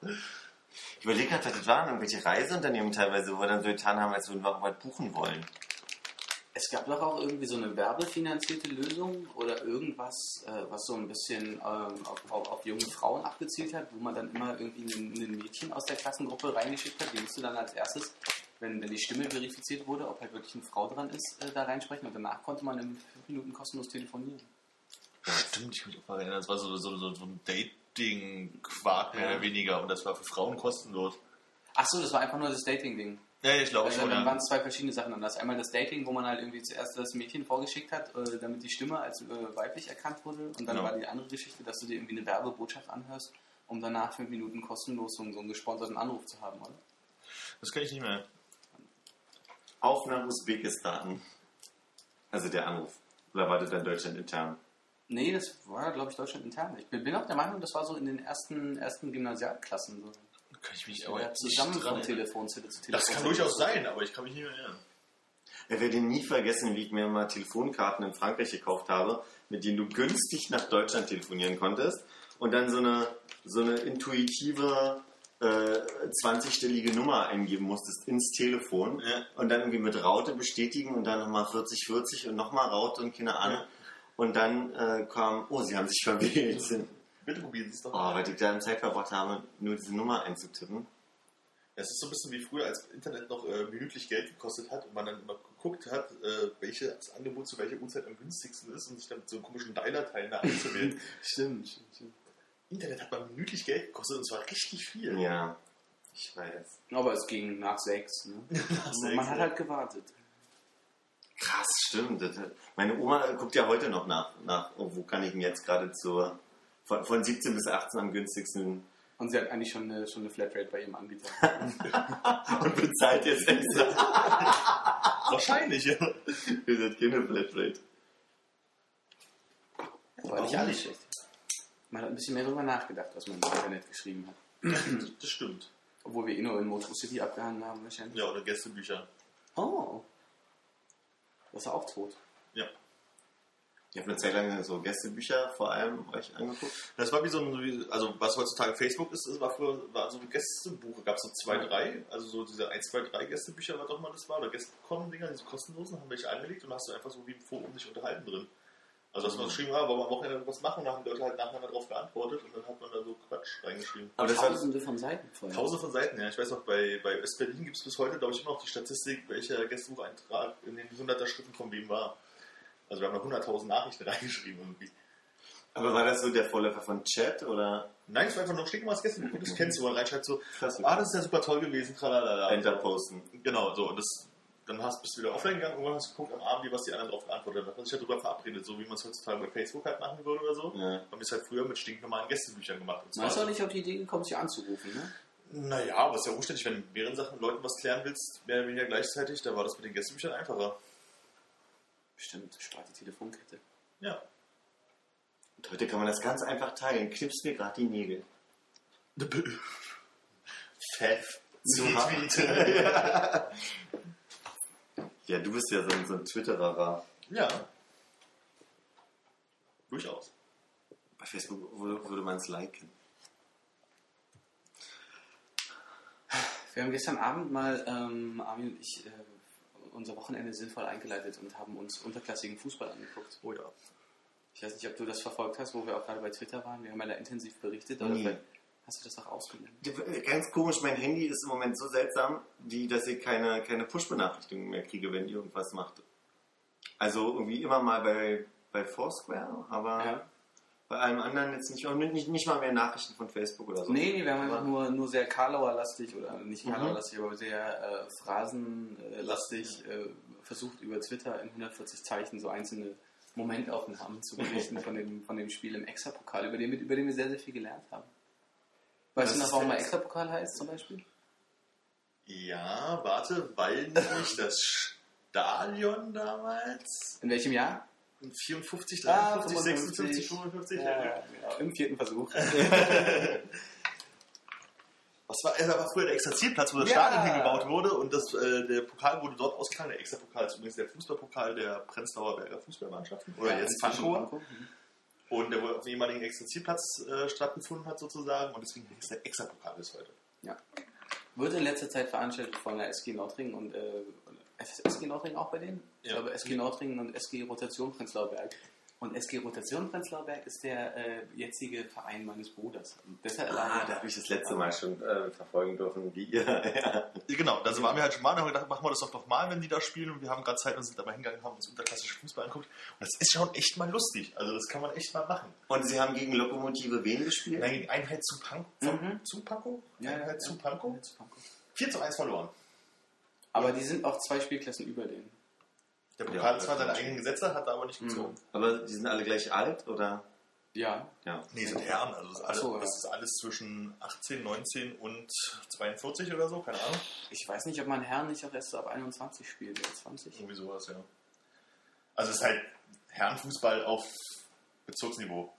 Ich überlege gerade, das waren irgendwelche Reiseunternehmen teilweise, wo wir dann so getan haben, als würden wir auch was buchen wollen. Es gab doch auch irgendwie so eine werbefinanzierte Lösung oder irgendwas, äh, was so ein bisschen ähm, auf, auf, auf junge Frauen abgezielt hat, wo man dann immer irgendwie ein, Mädchen aus der Klassengruppe reingeschickt hat, die musste dann als erstes, wenn, wenn die Stimme verifiziert wurde, ob halt wirklich eine Frau dran ist, äh, da reinsprechen und danach konnte man in fünf Minuten kostenlos telefonieren. Stimmt, ich kann mich auch daran erinnern. Das war so, so, so, so ein Dating-Quark mehr Ja. oder weniger und das war für Frauen kostenlos. Ach so, das war einfach nur das Dating-Ding. Ja, ich glaube Also, schon. dann Ja. waren es zwei verschiedene Sachen anders. Einmal das Dating, wo man halt irgendwie zuerst das Mädchen vorgeschickt hat, äh, damit die Stimme als äh, weiblich erkannt wurde. Und dann Ja. war die andere Geschichte, dass du dir irgendwie eine Werbebotschaft anhörst, um danach fünf Minuten kostenlos so, so einen gesponserten Anruf zu haben, oder? Das kann ich nicht mehr. Auf nach Usbekistan. Also der Anruf. Oder war das dann Deutschland intern? Nee, das war, glaube ich, Deutschland intern. Ich bin bin auch der Meinung, das war so in den ersten, ersten Gymnasialklassen so. Kann ich mich Aber aber zusammen nicht dran. Telefonzelle zu Telefon. Das kann durchaus sein, aber ich kann mich nicht mehr erinnern. Ich werde nie vergessen, wie ich mir mal Telefonkarten in Frankreich gekauft habe, mit denen du günstig nach Deutschland telefonieren konntest und dann so eine, so eine intuitive äh, 20-stellige Nummer eingeben musstest ins Telefon Ja. und dann irgendwie mit Raute bestätigen und dann nochmal 4040 und nochmal Raute und keine Ahnung. Und dann äh, kam, oh, sie haben sich verwählt. Bitte probieren Sie es doch Oh, mal. weil die da Zeit verbracht haben, nur diese Nummer einzutippen. Es ist so ein bisschen wie früher, als Internet noch äh, minütlich Geld gekostet hat und man dann immer geguckt hat, äh, welches Angebot zu welcher Uhrzeit am günstigsten ist und sich dann mit so einem komischen Dialer-Teil da einzuwählen. Stimmt, stimmt, stimmt. Internet hat mal minütlich Geld gekostet und zwar richtig viel. Ja, ich weiß. Aber es ging nach sechs. Ne? sechs, Man hat halt gewartet. Krass, stimmt. Meine Oma guckt ja heute noch nach, nach oh, wo kann ich denn jetzt gerade zur von, von 17 bis 18 am günstigsten Und sie hat eigentlich schon eine, schon eine Flatrate bei ihrem Anbieter. und bezahlt jetzt extra. Wahrscheinlich, ja. Ihr seid keine Flatrate. War nicht alles schlecht. Man hat ein bisschen mehr darüber nachgedacht, was man im Internet geschrieben hat. Das stimmt. Obwohl wir eh nur in Motor City abgehangen haben wahrscheinlich. Ja, oder Gästebücher. Oh. Das ist auch tot. Ja. Ich habe eine Zeit lang so Gästebücher vor allem euch angeguckt. Das war wie so ein, also was heutzutage Facebook ist, das war früher war so ein Gästebuch. Gab es so zwei, drei, also so diese 1, 2, 3 Gästebücher, was auch mal das war, oder Gästekommen-Dinger, diese kostenlosen, haben welche angelegt und hast du einfach so wie im Forum dich unterhalten drin. Also dass man geschrieben hat, wollen wir am Wochenende was machen, und dann haben die Leute halt nacheinander drauf geantwortet und dann hat man da so Quatsch reingeschrieben. Aber das war Tausende von Seiten voll. Tausende von Seiten, ja. Ich weiß noch, bei, bei Östberlin gibt es bis heute, glaube ich, immer noch die Statistik, welcher Gästebucheintrag in den 100er Schritten von wem war. Also wir haben noch 100.000 Nachrichten reingeschrieben irgendwie. Aber war das so der Vorläufer von Chat oder Nein, es war einfach nur schick mal das Gästebuch, das kennst du, wo man reinschreibt so, Krass, ah, das ist ja super toll gewesen, tralala. Enterposten? Genau, so, und das, dann hast, bist du wieder offline gegangen, irgendwann hast du geguckt am Abend, wie was die anderen drauf geantwortet haben. Man sich ja darüber verabredet, so wie man es heutzutage bei Facebook halt machen würde oder so. Ja. Haben wir es halt früher mit stinknormalen Gästebüchern gemacht. Und Man ist auch nicht auf die Idee gekommen, sich anzurufen, ne? Naja, aber es ist ja umständlich, wenn du mehreren Sachen Leuten was klären willst, mehr oder weniger gleichzeitig, da war das mit den Gästebüchern einfacher. Bestimmt, spart die Telefonkette. Ja. Und heute kann man das ganz einfach teilen. Knippst mir gerade die Nägel. Pfeff. Zu Ja, du bist ja so ein, so ein Twitterer. Ja. Durchaus. Bei Facebook würde, würde man es liken. Wir haben gestern Abend mal, ähm, Armin und ich, äh, unser Wochenende sinnvoll eingeleitet und haben uns unterklassigen Fußball angeguckt. Oh ja. Ich weiß nicht, ob du das verfolgt hast, wo wir auch gerade bei Twitter waren. Wir haben ja da intensiv berichtet. Oder Nee. vielleicht hast du das auch ausgenommen? Ganz komisch, mein Handy ist im Moment so seltsam, wie, dass ich keine, keine Push-Benachrichtigungen mehr kriege, wenn irgendwas macht. Also irgendwie immer mal bei, bei Foursquare, aber Ja. Bei allem anderen jetzt nicht, und nicht, nicht mal mehr Nachrichten von Facebook oder so. Nee, nee, wir haben einfach nur, nur sehr Karlauer-lastig oder nicht Mhm. Karlauer-lastig, aber sehr äh, phrasenlastig äh, versucht über Twitter in 140 Zeichen so einzelne Momentaufnahmen zu berichten von dem, von dem Spiel im Extrapokal, über den, wir- über den wir sehr, sehr viel gelernt haben. Weißt Das du noch, warum er Extrapokal heißt zum Beispiel? Ja, warte, weil nämlich das Stadion damals In welchem Jahr? 54, Ah, 53, 56, 55. 55, Ja, ja, genau. Im vierten Versuch. Was war, das war früher der Exerzierplatz, wo das Ja. Stadion hingebaut wurde und das, äh, der Pokal wurde dort ausgetragen. Der Extrapokal ist übrigens der Fußballpokal der Prenzlauer Berger Fußballmannschaften. Oder Ja, jetzt inzwischen Pankow. Pankow. Mhm. Und der wohl auf dem ehemaligen Exerzierplatz äh, stattgefunden hat sozusagen. Und deswegen ist der Extrapokal bis heute. Ja. Wird in letzter Zeit veranstaltet von der SG Nordring und äh, ist SG Nordring auch bei denen? Ich Ja. glaube SG Nordring und SG Rotation Prenzlauer Berg. Und SG Rotation Prenzlauer Berg ist der äh, jetzige Verein meines Bruders. Und deshalb Ah, da habe ich das letzte Mal schon äh, verfolgen dürfen, wie ihr. ja. Genau, da waren wir halt schon mal und haben gedacht, machen wir das doch nochmal, wenn die da spielen. Und wir haben gerade Zeit und sind dabei hingegangen, haben uns unterklassische Fußball angeguckt. Und das ist schon echt mal lustig. Also das kann man echt mal machen. Und sie haben gegen Lokomotive wen gespielt? Nein, gegen Einheit zu Pankow. Mhm. Zu Pankow? Ja, Einheit ja, zu Pankow. 4 zu 1 verloren. Aber die sind auch zwei Spielklassen über denen. Der Ja, Pokal das zwar seine eigenen Gesetze, hat er aber nicht gezogen. Aber die sind alle gleich alt, oder? Ja. Ja. Nee, sind Herren. Also das ist, alles, Ach so, ja. das ist alles zwischen 18, 19 und 42 oder so, keine Ahnung. Ich weiß nicht, ob man Herren nicht auch erst so ab 21 spielt oder 20. Irgendwie sowas, ja. Also es ist halt Herrenfußball auf Bezirksniveau.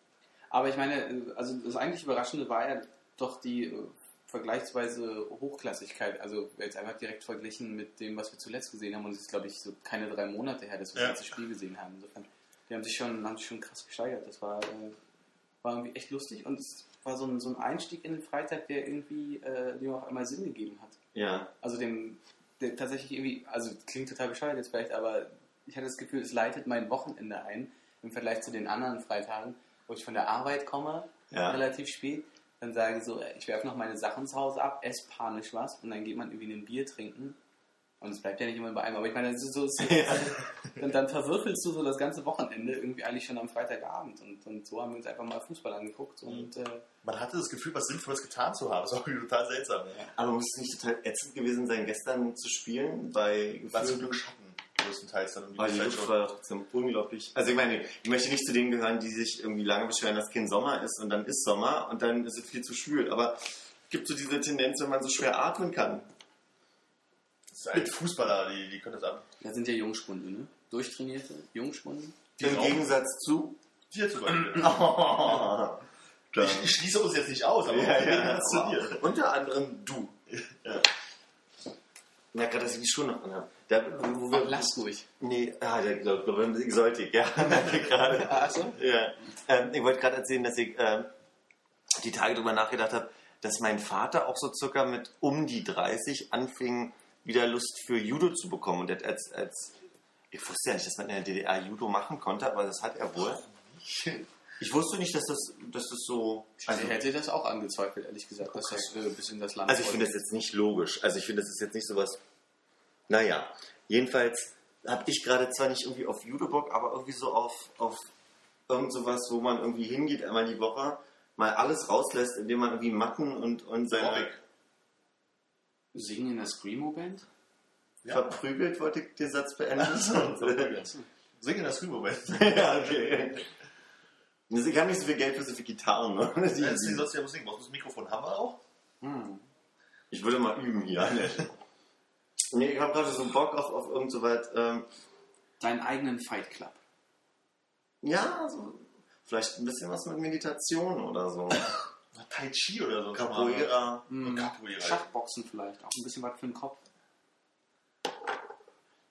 Aber ich meine, äh, also das eigentlich Überraschende war ja doch die äh, vergleichsweise Hochklassigkeit. Also jetzt einfach direkt verglichen mit dem, was wir zuletzt gesehen haben. Und es ist, glaube ich, so keine drei Monate her, dass wir Ja. das ganze Spiel gesehen haben. Insofern, die haben sich schon, haben sich schon krass gesteigert. Das war, äh, war irgendwie echt lustig und es war so ein, so ein Einstieg in den Freitag, der irgendwie äh, dem auf einmal Sinn gegeben hat. Ja. Also dem, der tatsächlich irgendwie, also klingt total bescheuert jetzt vielleicht, aber ich hatte das Gefühl, es leitet mein Wochenende ein im Vergleich zu den anderen Freitagen, wo ich von der Arbeit komme Ja. relativ spät, dann sage so, ey, ich werfe noch meine Sachen zu Hause ab, esse panisch was und dann geht man irgendwie ein Bier trinken. Und es bleibt ja nicht immer bei einem, aber ich meine, das ist so, so und dann verwürfelst du so das ganze Wochenende irgendwie eigentlich schon am Freitagabend. Und, und so haben wir uns einfach mal Fußball angeguckt und äh, Man hatte das Gefühl, was Sinnvolles getan zu haben. Das war irgendwie total seltsam. Aber muss es nicht total ätzend gewesen sein, gestern zu spielen? Bei War zum Glück größtenteils dann um die Aber die Zeit Luft schon. war trotzdem unglaublich. Also ich meine, ich möchte nicht zu denen gehören, die sich irgendwie lange beschweren, dass kein Sommer ist und dann ist Sommer und dann ist es viel zu schwül. Aber es gibt so diese Tendenz, wenn man so schwer atmen kann. Das ist ein Fußballer, die, die können das ab. da sind ja Jungspunde, ne? Durchtrainierte Jungspunde. Die Im Gegensatz zu. Dir zum Beispiel. Oh, Ich, ich schließe uns jetzt nicht aus, aber ja, ja, zu dir. unter anderem du. Ja. Ja, gerade, dass ich die Schuhe noch anhabe. Da, wo wir, Ach, lass ruhig. Nee, ah, der glaube glaub, Exotik, ja. gerade. Ach so? Ja. Ähm, ich wollte gerade erzählen, dass ich ähm, die Tage darüber nachgedacht habe, dass mein Vater auch so circa mit um die 30 anfing, wieder Lust für Judo zu bekommen. Und als, als ich wusste ja nicht, dass man in der DDR Judo machen konnte, aber das hat er wohl. Ich wusste nicht, dass das, dass das so. Also ich hätte das auch angezweifelt, ehrlich gesagt, dass das äh, bis in das Land Also ich finde das jetzt nicht logisch. Also ich finde, das ist jetzt nicht sowas. Naja, jedenfalls habe ich gerade zwar nicht irgendwie auf Judo Bock, aber irgendwie so auf, auf irgend sowas, wo man irgendwie hingeht einmal die Woche, mal alles rauslässt, indem man irgendwie Matten und, und seine Aerobic. Singen in der Screamo-Band? Ja. verprügelt, wollte ich den Satz beenden. Singen das Moment. ja, okay. Ich habe nicht so viel Geld für so viele Gitarren. Ne? Wie sollst du ja singen? Brauchst du das Mikrofon? Haben wir auch? Hm. Ich würde mal üben hier. nee, ich habe gerade so Bock auf, auf irgend so weit. Ähm, Deinen eigenen Fight Club. Ja, so, vielleicht ein bisschen was mit Meditation oder so. Tai Chi oder so. Capoeira. Hm. Capoeira. Schachboxen vielleicht, auch ein bisschen was für den Kopf.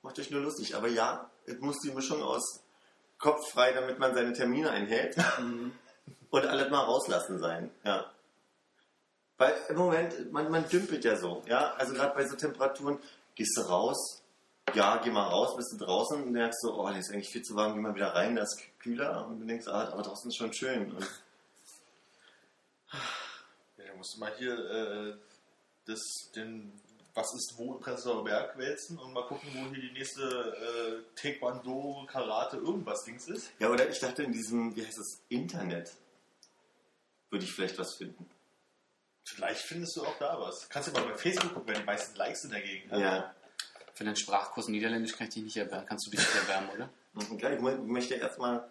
Macht euch nur lustig. Aber ja, es muss die Mischung aus Kopf frei, damit man seine Termine einhält. und alles mal rauslassen sein. Ja. Weil im Moment, man, man dümpelt ja so. Ja, also gerade bei so Temperaturen, gehst du raus, ja, geh mal raus, bist du draußen und merkst so, oh, das ist eigentlich viel zu warm, geh mal wieder rein, da ist kühler und du denkst, ah, aber draußen ist schon schön. Und Ja, da musst du mal hier äh, das, den Was ist wo im Prenzlauer Berg wälzen und mal gucken, wo hier die nächste äh, Taekwondo, Karate, irgendwas Dings ist. Ja, oder ich dachte in diesem, wie heißt das, Internet, würde ich vielleicht was finden. Vielleicht findest du auch da was. Kannst du mal bei Facebook gucken, wer die meisten Likes in der Gegend hat. Ja. Für den Sprachkurs Niederländisch kann ich dich nicht erwärmen. Kannst du dich nicht erwärmen, oder? Mhm, klar, Ich möchte erstmal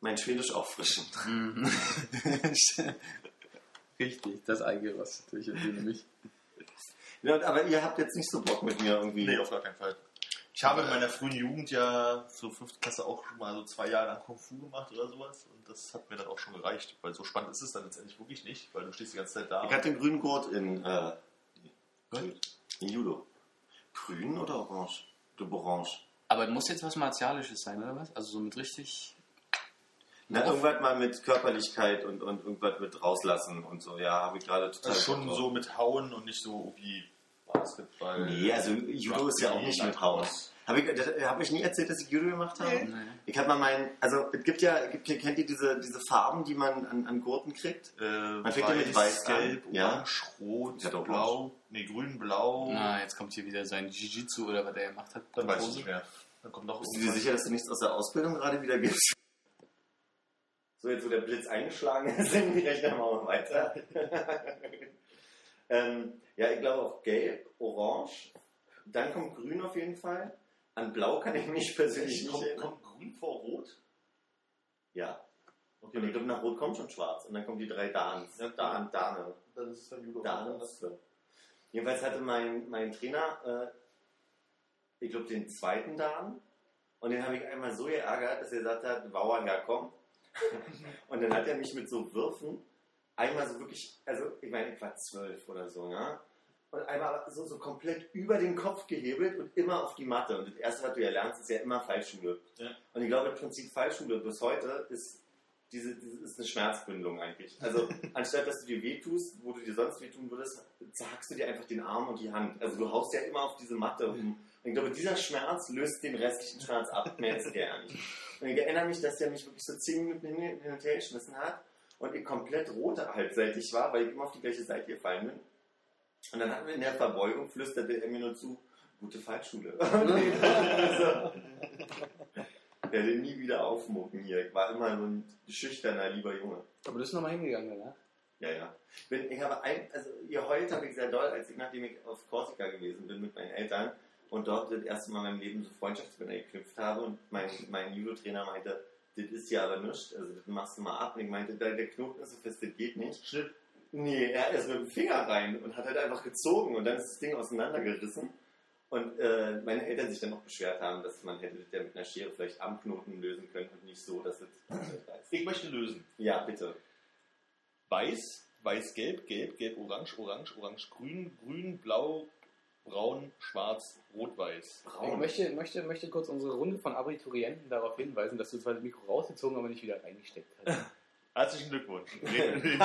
mein Schwedisch auffrischen. Richtig, das eigene was natürlich nämlich. Ja, aber ihr habt jetzt nicht so Bock mit mir irgendwie. Nee, auf gar keinen Fall. Ich habe in meiner frühen Jugend ja zur fünften Klasse auch schon mal so zwei Jahre lang Kung Fu gemacht oder sowas. Und das hat mir dann auch schon gereicht, weil so spannend ist es dann letztendlich wirklich nicht, weil du stehst die ganze Zeit da. Ich hatte den grünen Gurt in, äh, in Judo. Grün oder orange? Du orange. Aber muss jetzt was Martialisches sein, oder was? Also so mit richtig. Na, irgendwas mal mit Körperlichkeit und, und irgendwas mit rauslassen und so. Ja, habe ich gerade total. also schon so mit Hauen und nicht so wie Basketball. Nee, also Judo ist ja auch nicht mit Hauen. Habe ich, das- hab ich nie erzählt, dass ich Judo gemacht habe? Naja. Ich habe mal meinen, also es gibt ja, gibt, kennt ihr diese, diese Farben, die man an, an Gurten kriegt? Äh, Man fängt ja mit weiß an, gelb, ja. orange, rot, Ja, doch, blau, nee, grün, blau. Na, jetzt kommt hier wieder sein Jiu-Jitsu oder was er gemacht hat. Dann weiß ich nicht mehr. Dann kommt noch Bist du dir sicher, dass du nichts aus der Ausbildung gerade wieder gibst? So, jetzt wo der Blitz eingeschlagen ist, dann rechnen wir mal weiter. ähm, ja, ich glaube auch gelb, orange, dann kommt grün auf jeden Fall. An blau kann ich mich persönlich nicht kommt, erinnern. kommt grün vor rot? Ja. Und ich glaube, nach rot kommt schon schwarz. Und dann kommen die drei Dans. Ja, Dan, Dane. Dann ist es dann Judo. Dans. Jedenfalls hatte mein, mein Trainer, äh, ich glaube, den zweiten Dan. Und den habe ich einmal so geärgert, dass er gesagt hat, Bauern, ja komm. und dann hat er mich mit so Würfen einmal so wirklich, also ich meine, ich war zwölf oder so, ja. Und einmal so, so komplett über den Kopf gehebelt und immer auf die Matte. Und das erste, was du ja lernst, ist ja immer Fallschule. Ja. Und ich glaube, im Prinzip Fallschule bis heute ist diese, diese ist eine Schmerzbündelung eigentlich. Also anstatt dass du dir wehtust, wo du dir sonst wehtun würdest, zerhackst du dir einfach den Arm und die Hand. Also du haust ja immer auf diese Matte. Und ich glaube, dieser Schmerz löst den restlichen Schmerz ab. Mehr ist der ja nicht. Und ich erinnere mich, dass der mich wirklich so zehn Minuten hin, und her geschmissen hat. und ich komplett rot halbseitig war, weil ich immer auf die gleiche Seite gefallen bin. Und dann hatten wir in der Verbeugung, flüsterte er mir nur zu, gute Fallschule. ich werde nie wieder aufmucken hier. Ich war immer so ein schüchterner, lieber Junge. Aber du bist nochmal hingegangen, oder? Ja, ja. Ich, bin, ich habe ein, also geheult habe ich sehr doll, als ich, nachdem ich auf Korsika gewesen bin mit meinen Eltern und dort das erste Mal in meinem Leben so Freundschaftsbänder geknüpft habe und mein, mein Judo-Trainer meinte, das ist ja aber nichts, also das machst du mal ab. Und ich meinte, der, der Knoten ist so fest, das geht nicht. Schnitt. Nee, er ist mit dem Finger rein und hat halt einfach gezogen und dann ist das Ding auseinandergerissen. Und äh, meine Eltern sich dann noch beschwert haben, dass man hätte ja mit einer Schere vielleicht am Knoten lösen können und nicht so, dass es reißt. Ich möchte lösen. Ja, bitte. Weiß, weiß, gelb, gelb, gelb, orange, orange, orange, grün, grün, blau, braun, schwarz, rot, weiß. Ich möchte, möchte, möchte kurz unsere Runde von Abiturienten darauf hinweisen, dass du zwar das Mikro rausgezogen, aber nicht wieder reingesteckt hast. Herzlichen Glückwunsch.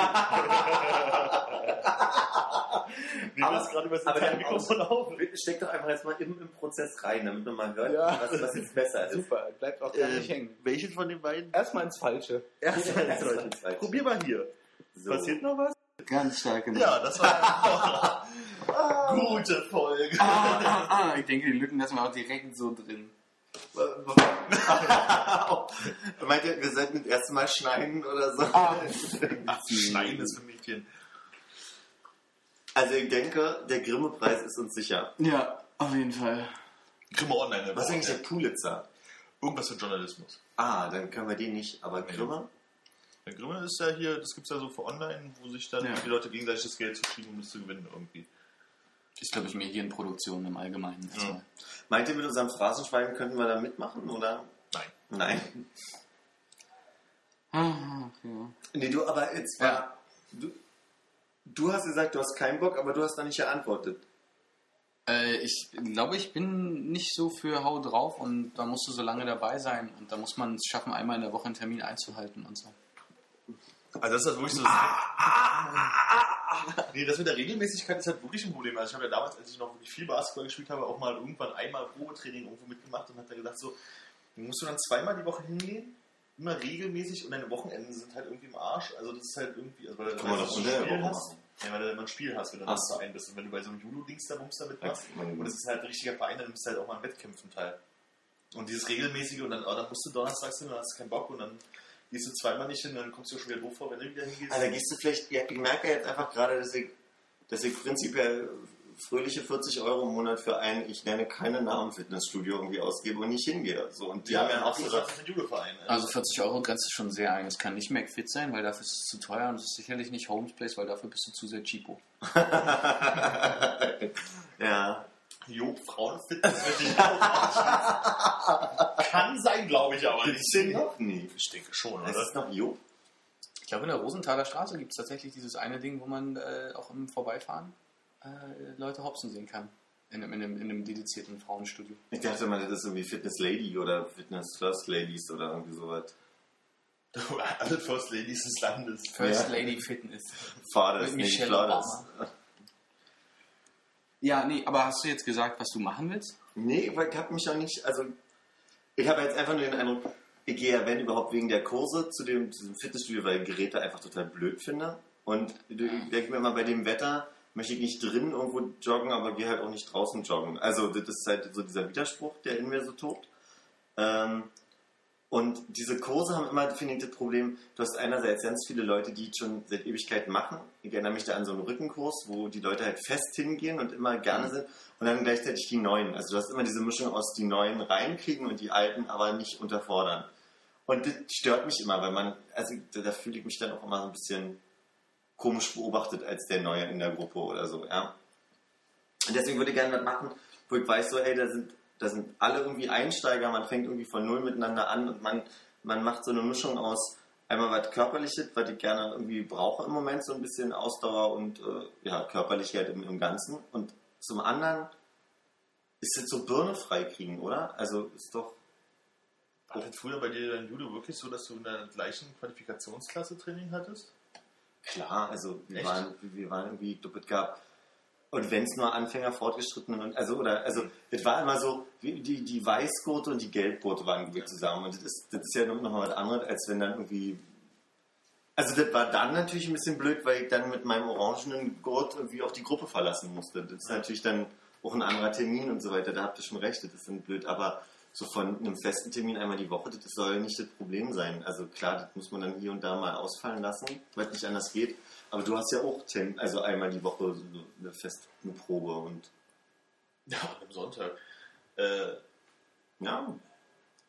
Aber- wir das gerade über das Mikrofon auf? Steck doch einfach jetzt mal im, im Prozess rein, damit man mal hört, Ja. was, was jetzt besser ist. Super, bleibt auch gar nicht hängen. welches von den beiden? Erstmal ins Falsche. Erst mal Zeit. Probier mal hier. So. Passiert noch was? Ganz stark gemacht. Ja, das war eine gute Folge. Ah, ah, ah, ich denke, die Lücken lassen wir auch direkt so drin. Meint ihr, wir sollten das erste Mal schneiden oder so? Ah. Ach, Schneiden ist für Mädchen. Also ich denke, der Grimme-Preis ist uns sicher. Ja, auf jeden Fall. Grimme Online. Was ist eigentlich der Pulitzer? Irgendwas für Journalismus. Ah, dann können wir den nicht, aber Grimme? Der Grimme ist ja hier, das gibt es ja so für online, wo sich dann Ja. die Leute gegenseitig das Geld zuschieben, um das zu gewinnen irgendwie. Ist, glaube ich, Medienproduktion im Allgemeinen. Ja. Meint ihr, mit unserem Phrasenschwein könnten wir da mitmachen, oder? Nein. Nein. Ah, ja. Nee, du, aber jetzt war... Du, du hast gesagt, du hast keinen Bock, aber du hast da nicht geantwortet. Äh, ich glaube, ich bin nicht so für Hau drauf und da musst du so lange dabei sein und da muss man es schaffen, einmal in der Woche einen Termin einzuhalten und so. Also das ist halt wirklich so. nee, das mit der Regelmäßigkeit ist halt wirklich ein Problem. Also ich habe ja damals, als ich noch wirklich viel Basketball gespielt habe, auch mal irgendwann einmal Probetraining irgendwo mitgemacht und hat da gesagt so, musst du dann zweimal die Woche hingehen, immer regelmäßig und deine Wochenenden sind halt irgendwie im Arsch. Also das ist halt irgendwie, also weil du der ein Spiel hast. machen. Ja, weil du immer ein Spiel hast, wenn du dann so. Verein bist. Und wenn du bei so einem Judo-Dings da Bums da mitmachst, Ja, meine und es ist halt ein richtiger Verein, dann nimmst du halt auch mal an Wettkämpfen teil. Und dieses regelmäßige und dann, oh, dann musst du donnerstags hin, dann hast du keinen Bock und dann gehst du zweimal nicht hin, dann kommst du schon wieder doof vor, wenn du wieder hingehst. Also da gehst du vielleicht, ja, ich merke jetzt einfach gerade, dass ich, dass ich prinzipiell fröhliche 40 Euro im Monat für ein, ich nenne keine Namen Fitnessstudio irgendwie ausgebe und nicht hingehe. So, und die haben ja auch so gesagt, das ist ein Judo-Verein. Also 40 Euro grenzt schon sehr ein. Es kann nicht McFit sein, weil dafür ist es zu teuer und es ist sicherlich nicht Homes Place, weil dafür bist du zu sehr cheapo. ja, Job ich auch Kann sein, glaube ich aber gibt's nicht. den noch nie. Ich denke schon, Das oder? ist noch Jo. Ich glaube, in der Rosenthaler Straße gibt es tatsächlich dieses eine Ding, wo man äh, auch im Vorbeifahren äh, Leute hopsen sehen kann. In einem, in, einem, in einem dedizierten Frauenstudio. Ich dachte mal, das ist irgendwie Fitness Lady oder Fitness First Ladies oder irgendwie sowas. Alle First Ladies des Landes. First Ja. Lady Fitness. Fathers, Mit nee, Michelle Flores. Ja, nee, aber hast du jetzt gesagt, was du machen willst? Nee, weil ich habe mich auch nicht, also ich habe jetzt einfach nur den Eindruck, ich gehe ja, wenn überhaupt, wegen der Kurse zu dem, zu diesem Fitnessstudio, weil ich Geräte einfach total blöd finde. Und ich denke mir immer, bei dem Wetter möchte ich nicht drin irgendwo joggen, aber gehe halt auch nicht draußen joggen. Also das ist halt so dieser Widerspruch, der in mir so tobt. Ähm, und diese Kurse haben immer, finde ich, das Problem, du hast einerseits ganz viele Leute, die schon seit Ewigkeit machen. Ich erinnere mich da an so einen Rückenkurs, wo die Leute halt fest hingehen und immer gerne sind. Und dann gleichzeitig die Neuen. Also du hast immer diese Mischung aus die Neuen reinkriegen und die Alten aber nicht unterfordern. Und das stört mich immer, weil man, also da, da fühle ich mich dann auch immer so ein bisschen komisch beobachtet als der Neue in der Gruppe oder so, ja. Und deswegen würde ich gerne was machen, wo ich weiß, so, ey, da sind, da sind alle irgendwie Einsteiger, man fängt irgendwie von Null miteinander an und man, man macht so eine Mischung aus einmal was Körperliches, was ich gerne irgendwie brauche im Moment, so ein bisschen Ausdauer und äh, ja, Körperlichkeit im, im Ganzen. Und zum anderen ist es so Birne frei kriegen, oder? Also ist doch. War das früher bei dir dein Judo wirklich so, dass du in der gleichen Qualifikationsklasse Training hattest? Klar, also wir Echt? waren, wir waren irgendwie, es gab, und wenn es nur Anfänger, Fortgeschrittene, und, also, oder, also, es war immer so, die, die Weißgurte und die Gelbgurte waren irgendwie zusammen. Und das ist, das ist ja noch mal was anderes, als wenn dann irgendwie Also das war dann natürlich ein bisschen blöd, weil ich dann mit meinem orangenen Gurt irgendwie auch die Gruppe verlassen musste. Das ist natürlich dann auch ein anderer Termin und so weiter. Da habt ihr schon recht, das ist dann blöd. Aber so von einem festen Termin einmal die Woche, das soll nicht das Problem sein. Also klar, das muss man dann hier und da mal ausfallen lassen, weil es nicht anders geht. Aber du hast ja auch Tem also einmal die Woche so eine feste Probe und Ja, am Sonntag. Äh, ja,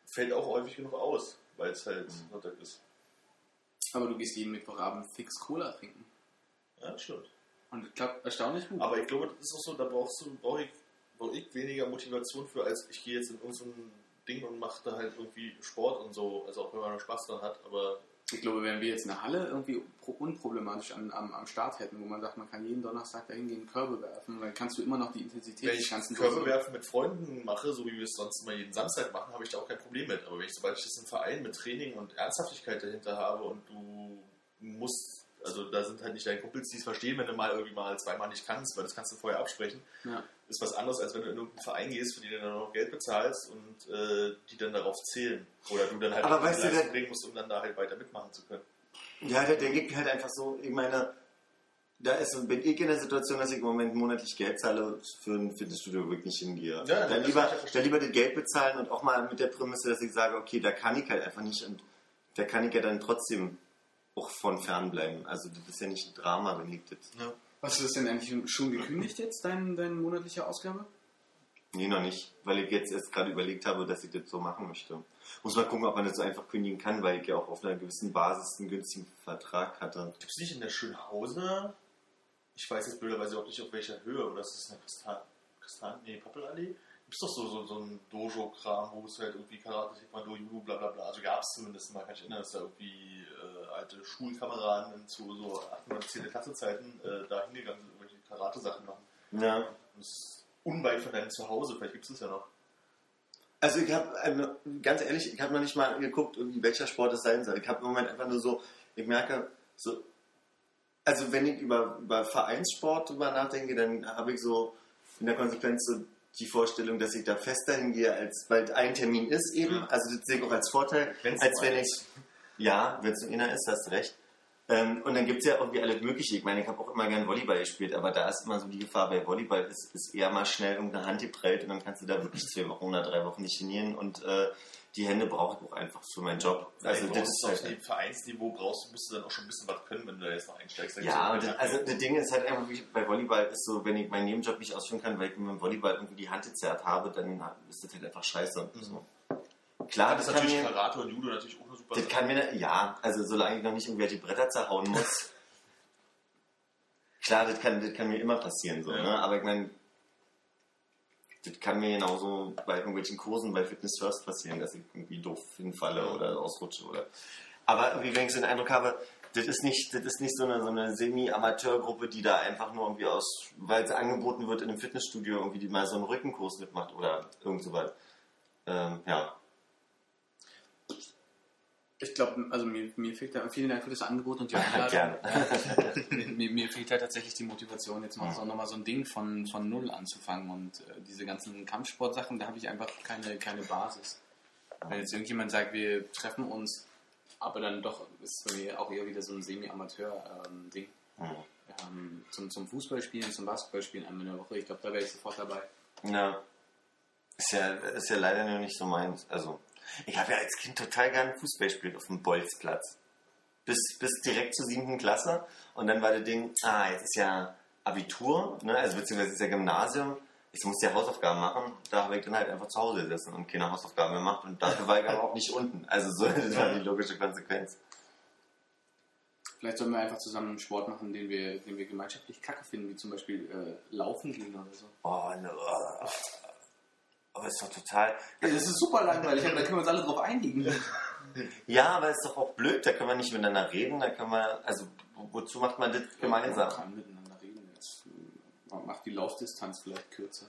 fällt auch häufig genug aus, weil es halt Sonntag ist. Aber du gehst jeden Mittwochabend fix Cola trinken. Ja, stimmt. Und das klappt erstaunlich gut. Aber ich glaube, das ist auch so, da brauchst du, brauche ich, brauch ich weniger Motivation für, als ich gehe jetzt in irgendein Ding und mache da halt irgendwie Sport und so. Also auch wenn man Spaß dran hat, aber Ich glaube, wenn wir jetzt eine Halle irgendwie pro- unproblematisch an, am, am Start hätten, wo man sagt, man kann jeden Donnerstag dahin gehen, Körbe werfen, dann kannst du immer noch die Intensität wenn ich Ganzen Körbe versuchen. werfen mit Freunden mache, so wie wir es sonst immer jeden Samstag machen, habe ich da auch kein Problem mit. Aber wenn ich, sobald ich das im Verein mit Training und Ernsthaftigkeit dahinter habe und du musst, also da sind halt nicht deine Kumpels, die es verstehen, wenn du mal irgendwie mal zweimal nicht kannst, weil das kannst du vorher absprechen. Ja. ist was anderes, als wenn du in irgendeinen Verein gehst, für die du dann noch Geld bezahlst und äh, die dann darauf zählen. Oder du dann halt Aber weißt du, der- bringen musst, um dann da halt weiter mitmachen zu können. Ja, da denke ich halt einfach so, ich meine, da ist, bin ich in der Situation, dass ich im Moment monatlich Geld zahle für ein Fitnessstudio, wo ich nicht hingehe. Ja, dann, lieber, dann lieber das Geld bezahlen und auch mal mit der Prämisse, dass ich sage, okay, da kann ich halt einfach nicht und da kann ich ja dann trotzdem auch von fernbleiben. Also das ist ja nicht ein Drama, wenn ich das... Hast du das denn eigentlich schon gekündigt jetzt, dein, deine monatliche Ausgabe? Nee, noch nicht, weil ich jetzt erst gerade überlegt habe, dass ich das so machen möchte. Muss mal gucken, ob man das so einfach kündigen kann, weil ich ja auch auf einer gewissen Basis einen günstigen Vertrag hatte. Gibt es nicht in der Schönhauser, ich weiß jetzt blöderweise auch nicht auf welcher Höhe, oder ist das eine Kristal, Kristal nee, Poppelallee? Gibt es doch so, so, so ein Dojo-Kram, wo es halt irgendwie Karate, Taekwondo, Judo, bla bla bla. Also gab es zumindest mal, kann ich erinnern, dass da irgendwie äh, alte Schulkameraden zu so 8. oder 10. Klassezeiten äh, da hingegangen sind, irgendwelche Karate-Sachen machen. Ja. Und das ist unweit von deinem Zuhause, vielleicht gibt es das ja noch. Also ich habe, ganz ehrlich, ich habe noch nicht mal geguckt, irgendwie welcher Sport es sein soll. Ich habe im Moment einfach nur so, ich merke, so, also wenn ich über, über Vereinssport drüber nachdenke, dann habe ich so in der Konsequenz so die Vorstellung, dass ich da fester hingehe, als weil ein Termin ist eben. Ja. Also das sehe ich auch als Vorteil, Wenn's als wenn ich, ja, wenn es nur einer ist, hast du recht. Ähm, und dann gibt es ja irgendwie alles Mögliche. Ich meine, ich habe auch immer gern Volleyball gespielt, aber da ist immer so die Gefahr bei Volleyball, ist, ist eher mal schnell irgendeine Hand geprellt und dann kannst du da wirklich zwei Wochen oder drei Wochen nicht trainieren und äh, die Hände brauche ich auch einfach für meinen Job. Also Also das ist auf halt, dem Vereinsniveau brauchst, musst du dann auch schon ein bisschen was können, wenn du da jetzt noch einsteigst. Ja, das, also das Ding ist halt einfach, wie bei Volleyball ist so, wenn ich meinen Nebenjob nicht ausführen kann, weil ich mit dem Volleyball irgendwie die Hand gezerrt habe, dann ist das halt einfach scheiße. So. Klar, das das, ist natürlich mir, Karate und Judo natürlich auch eine super das kann mir, ja, also solange ich noch nicht irgendwelche Bretter zerhauen muss. Klar, das kann, das kann mir immer passieren, so, Ja. ne? aber ich meine, das kann mir genauso bei irgendwelchen Kursen bei Fitness First passieren, dass ich irgendwie doof hinfalle oder ausrutsche oder. Aber irgendwie, wenn ich so den Eindruck habe, das ist nicht, das ist nicht so eine, so eine Semi-Amateurgruppe, die da einfach nur irgendwie aus, weil es angeboten wird in einem Fitnessstudio, irgendwie die mal so einen Rückenkurs mitmacht oder irgend so was. Ähm, ja. Ich glaube, also mir, mir fehlt da, vielen Dank für das Angebot und die Einladung. Gerne. mir, mir fehlt halt tatsächlich die Motivation, jetzt mal so, nochmal so ein Ding von, von Null anzufangen und äh, diese ganzen Kampfsportsachen, da habe ich einfach keine, keine Basis. Wenn jetzt irgendjemand sagt, wir treffen uns, aber dann doch ist bei mir auch eher wieder so ein Semi-Amateur-Ding. Hm. ähm, zum, zum Fußballspielen, zum Basketballspielen einmal in der Woche. Ich glaube, da wäre ich sofort dabei. Ja. Ist ja, ist ja leider nur nicht so meins. Also, ich habe ja als Kind total gern Fußball gespielt auf dem Bolzplatz. Bis, bis direkt zur siebten Klasse. Und dann war das Ding, ah, jetzt ist ja Abitur, ne? also beziehungsweise ist ja Gymnasium. Ich muss ja Hausaufgaben machen. Da habe ich dann halt einfach zu Hause gesessen und keine Hausaufgaben gemacht. Und dafür war ich aber auch nicht unten. Also so, das war die logische Konsequenz. Vielleicht sollen wir einfach zusammen einen Sport machen, den wir, den wir gemeinschaftlich kacke finden, wie zum Beispiel äh, Laufen gehen oder so. Oh, ne, Aber ist doch total. das ist super langweilig, aber da können wir uns alle drauf einigen. Ja, aber ist doch auch blöd. Da können wir nicht miteinander reden. Da können wir, also wo- wozu macht man das Man gemeinsam? kann miteinander reden. Jetzt, man macht die Laufdistanz vielleicht kürzer.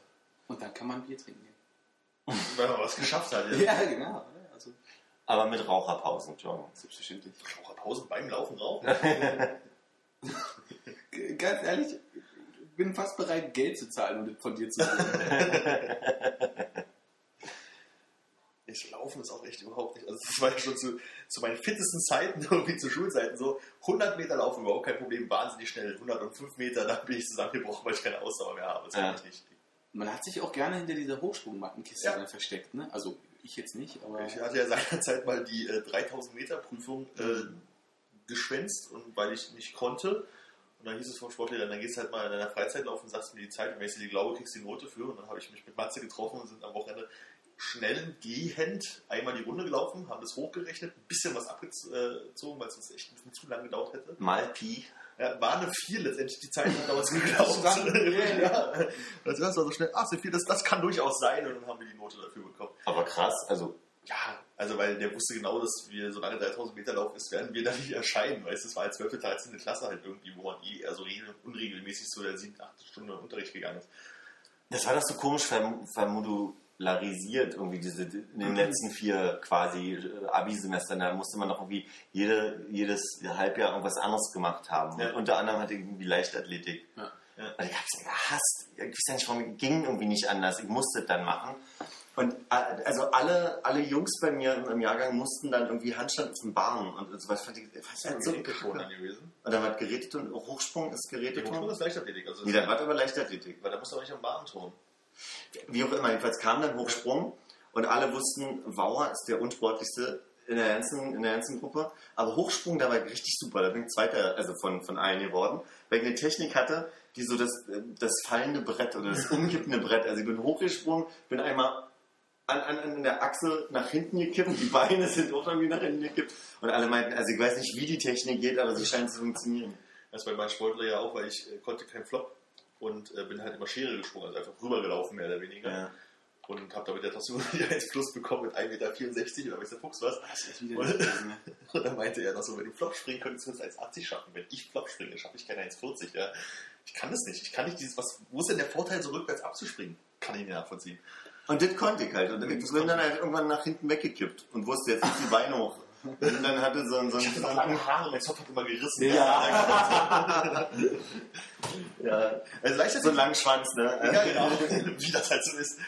Und dann kann man Bier trinken. Weil man was geschafft hat. Ja. Ja, genau. Also, Aber mit Raucherpausen, John. selbstverständlich. Raucherpause beim Laufen rauchen. Ganz ehrlich, ich bin fast bereit, Geld zu zahlen, um das von dir zu tun. ich laufen ist auch echt überhaupt nicht. Also das war ja schon zu, zu meinen fittesten Zeiten, irgendwie zu Schulzeiten so. 100 Meter laufen überhaupt kein Problem, wahnsinnig schnell. 105 Meter, da bin ich zusammengebrochen, weil ich keine Ausdauer mehr habe. Das Ja. ich nicht. Man hat sich auch gerne hinter dieser Hochsprungmattenkiste Ja. dann versteckt, ne? Also ich jetzt nicht, aber Ich hatte ja seinerzeit mal die äh, 3000 Meter Prüfung äh, geschwänzt und weil ich nicht konnte. Und dann hieß es vom Sportlehrer, dann gehst du halt mal in deiner Freizeit laufen und sagst mir die Zeit, und wenn ich dir die glaube, kriegst du die Note für. Und dann habe ich mich mit Matze getroffen und sind am Wochenende schnell gehend einmal die Runde gelaufen, haben das hochgerechnet, ein bisschen was abgezogen, weil es uns echt ein bisschen zu lange gedauert hätte. Mal Pi. Ja, war eine 4 letztendlich die Zeit, hat damals geglaubt. Ja. Also das war so schnell, ach, so viel, das, das kann durchaus sein. Und dann haben wir die Note dafür bekommen. Aber krass, also Ja, also weil der wusste genau, dass wir, solange 3000 Meter Lauf ist, werden wir da nicht erscheinen. Weißt du, es war als 12. 13. Klasse halt irgendwie, wo man eh so regel- unregelmäßig zu der 7, 8 Stunden Unterricht gegangen ist. Das war doch so komisch verm vermodularisiert, irgendwie diese in den letzten vier quasi äh, Abi-Semestern. Da musste man doch irgendwie jede, jedes Halbjahr irgendwas anderes gemacht haben. Ja. Unter anderem hatte ich irgendwie Leichtathletik. Ja. Ja. Und ich hab's ja gehasst. Ich weiß ja nicht, warum ging irgendwie nicht anders. Ich musste es dann machen. Und äh, also alle, alle Jungs bei mir im, Jahrgang mussten dann irgendwie Handstand auf den Bahn und sowas fand ich fand ich halt so kacke. gewesen. Und dann war Geräteton, Hochsprung ist Hochschule Geräteton. ist Leichtathletik. Also Nee, dann war aber Leichtathletik. weil da musst du auch nicht am Bahn tun. Wie auch immer, jedenfalls kam dann Hochsprung und alle wussten, Wauer ist der unsportlichste in der ganzen, in der ganzen Gruppe. Aber Hochsprung, da war ich richtig super. Da bin ich Zweiter, also von, von allen geworden, weil ich eine Technik hatte, die so das, das fallende Brett oder das umkippende Brett. Also ich bin hochgesprungen, bin einmal an, an, an der Achse nach hinten gekippt, die Beine sind auch irgendwie nach hinten gekippt. Und alle meinten, also ich weiß nicht, wie die Technik geht, aber sie scheint zu funktionieren. Das bei meinem Sportler ja auch, weil ich äh, konnte keinen Flop und äh, bin halt immer Schere gesprungen, also einfach rübergelaufen, mehr oder weniger. Ja. Und habe damit ja trotzdem die 1 Plus bekommen mit 1,64 Meter oder weiß der Fuchs was. das wieder ne? Und dann meinte er noch so, wenn du Flop springen könntest du jetzt 1,80 schaffen. Wenn ich Flop springe, schaffe ich keine 1,40. Ja. Ich kann das nicht. Ich kann nicht dieses, was, wo ist denn der Vorteil, so rückwärts abzuspringen? Kann ich nicht nachvollziehen. Und das konnte ich halt. Und ich bin dann halt irgendwann nach hinten weggekippt und wusste, jetzt sind die Beine hoch. Und dann hatte so ein... So ein, Ich hatte so ein lange Haare, mein Zopf hat immer gerissen. Ja. ja. Also leichter So einen langen Schwanz, ne? Ja, genau. Wie das halt so ist.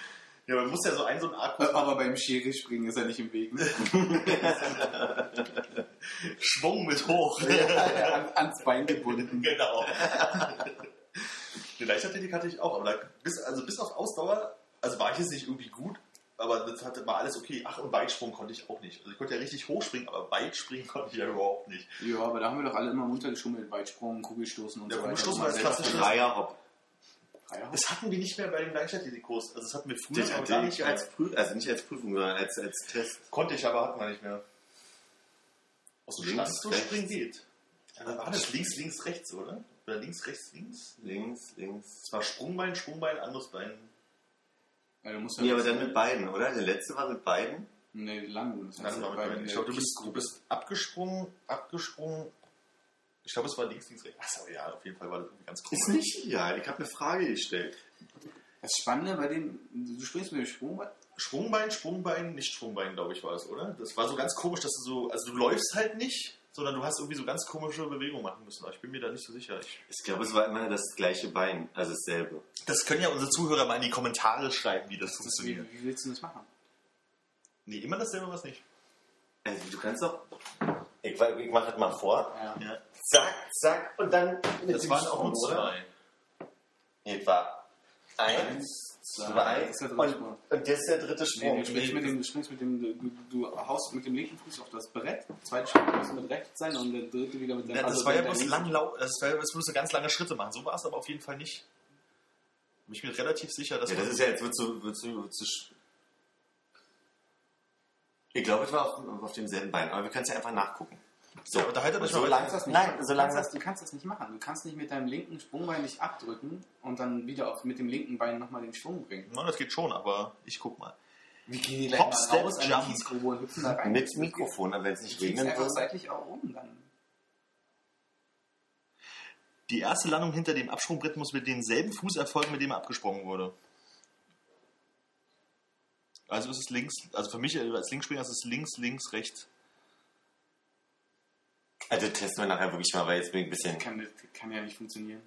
Ja, man muss ja so einen so einen Akku Aber beim Schere springen ist er nicht im Weg. Ne? Schwung mit hoch. An, ans Bein gebunden. genau. Die Leichtathletik hatte ich auch, aber da, bis, also bis auf Ausdauer, also war ich jetzt nicht irgendwie gut, aber das hatte war alles okay. Ach, und Weitsprung konnte ich auch nicht. Also ich konnte ja richtig hochspringen, aber Weitspringen konnte ich ja überhaupt nicht. Ja, aber da haben wir doch alle immer runtergeschummelt. Weitsprung, Kugelstoßen und Ja, so weiter. Kugelstoßen Mal war das klassische- Dreierhopp. Dreier. Das hatten wir nicht mehr bei dem Leichtathletikkurs. Also das hatten wir früher hatte gar ich nicht als Prüfung, also nicht als Prüfung, sondern als, als Test. Konnte ich, aber hatten wir nicht mehr. Aus dem Stand so rechts. springen geht. Ja, dann war das links, links, rechts, oder? Oder links, rechts, links? Links, links. Es war Sprungbein, Sprungbein, anderes Bein. Ja, du musst Nee, aber dann mit beiden, oder? Der letzte war mit beiden. Nee, lang. Das heißt, war mit bei Bein. der Ich glaube, du bist, du bist abgesprungen, abgesprungen. Ich glaube, es war links, links, rechts. Achso, ja, auf jeden Fall war das ganz Ist cool. nicht ideal. Ich habe eine Frage gestellt. Das Spannende bei dem, du springst mit dem Sprungbein. Sprungbein, Sprungbein, nicht Sprungbein, glaube ich, war es, oder? Das war so ganz komisch, dass du so, also du läufst halt nicht, sondern du hast irgendwie so ganz komische Bewegungen machen müssen. Aber ich bin mir da nicht so sicher. Ich, Ich glaube, es war immer das gleiche Bein, also dasselbe. das können ja unsere Zuhörer mal in die Kommentare schreiben, wie das Wie, funktioniert. wie willst du das machen? Nee, immer dasselbe was nicht. Also, du kannst doch. Ich, ich mache das mal vor. Ja. Ja. Zack, zack, und dann. mit Das dem waren auch nur zwei. War eins, zwei, Das ist der dritte und, das ist der dritte Nee, Sprung. du springst mit dem, du springst mit dem, du, du haust mit dem linken Fuß auf das Brett, der zweite Sprung muss mit rechts sein und der dritte wieder mit Ja, das also war ja bloß lang lau das war ja bloß bloß so ganz lange Schritte machen. So war es aber auf jeden Fall nicht. Bin ich mir relativ sicher, dass Ja, das ist ja jetzt wird sch- Ich glaube, es war auf, auf demselben Bein, aber wir können es ja einfach nachgucken. So, unterhaltet und euch mal so kannst das nicht nein, solange du, das kannst das, du kannst das nicht machen. Du kannst nicht mit deinem linken Sprungbein nicht abdrücken und dann wieder auf, mit dem linken Bein nochmal den Schwung bringen. Na, das geht schon, aber ich guck mal. Wir gehen hier Hop, gleich mal raus an die Kiesgrube und hüpfen da rein. mit Mikrofon, wenn es nicht regnen einfach würde. seitlich auch um dann. Die erste Landung hinter dem Absprungbrett muss mit demselben Fuß erfolgen, mit dem er abgesprungen wurde. Also ist es links, also für mich als Linksspringer ist es links, links, rechts. Also testen wir nachher wirklich mal, weil jetzt bin ich ein bisschen. Kann, das kann ja nicht funktionieren.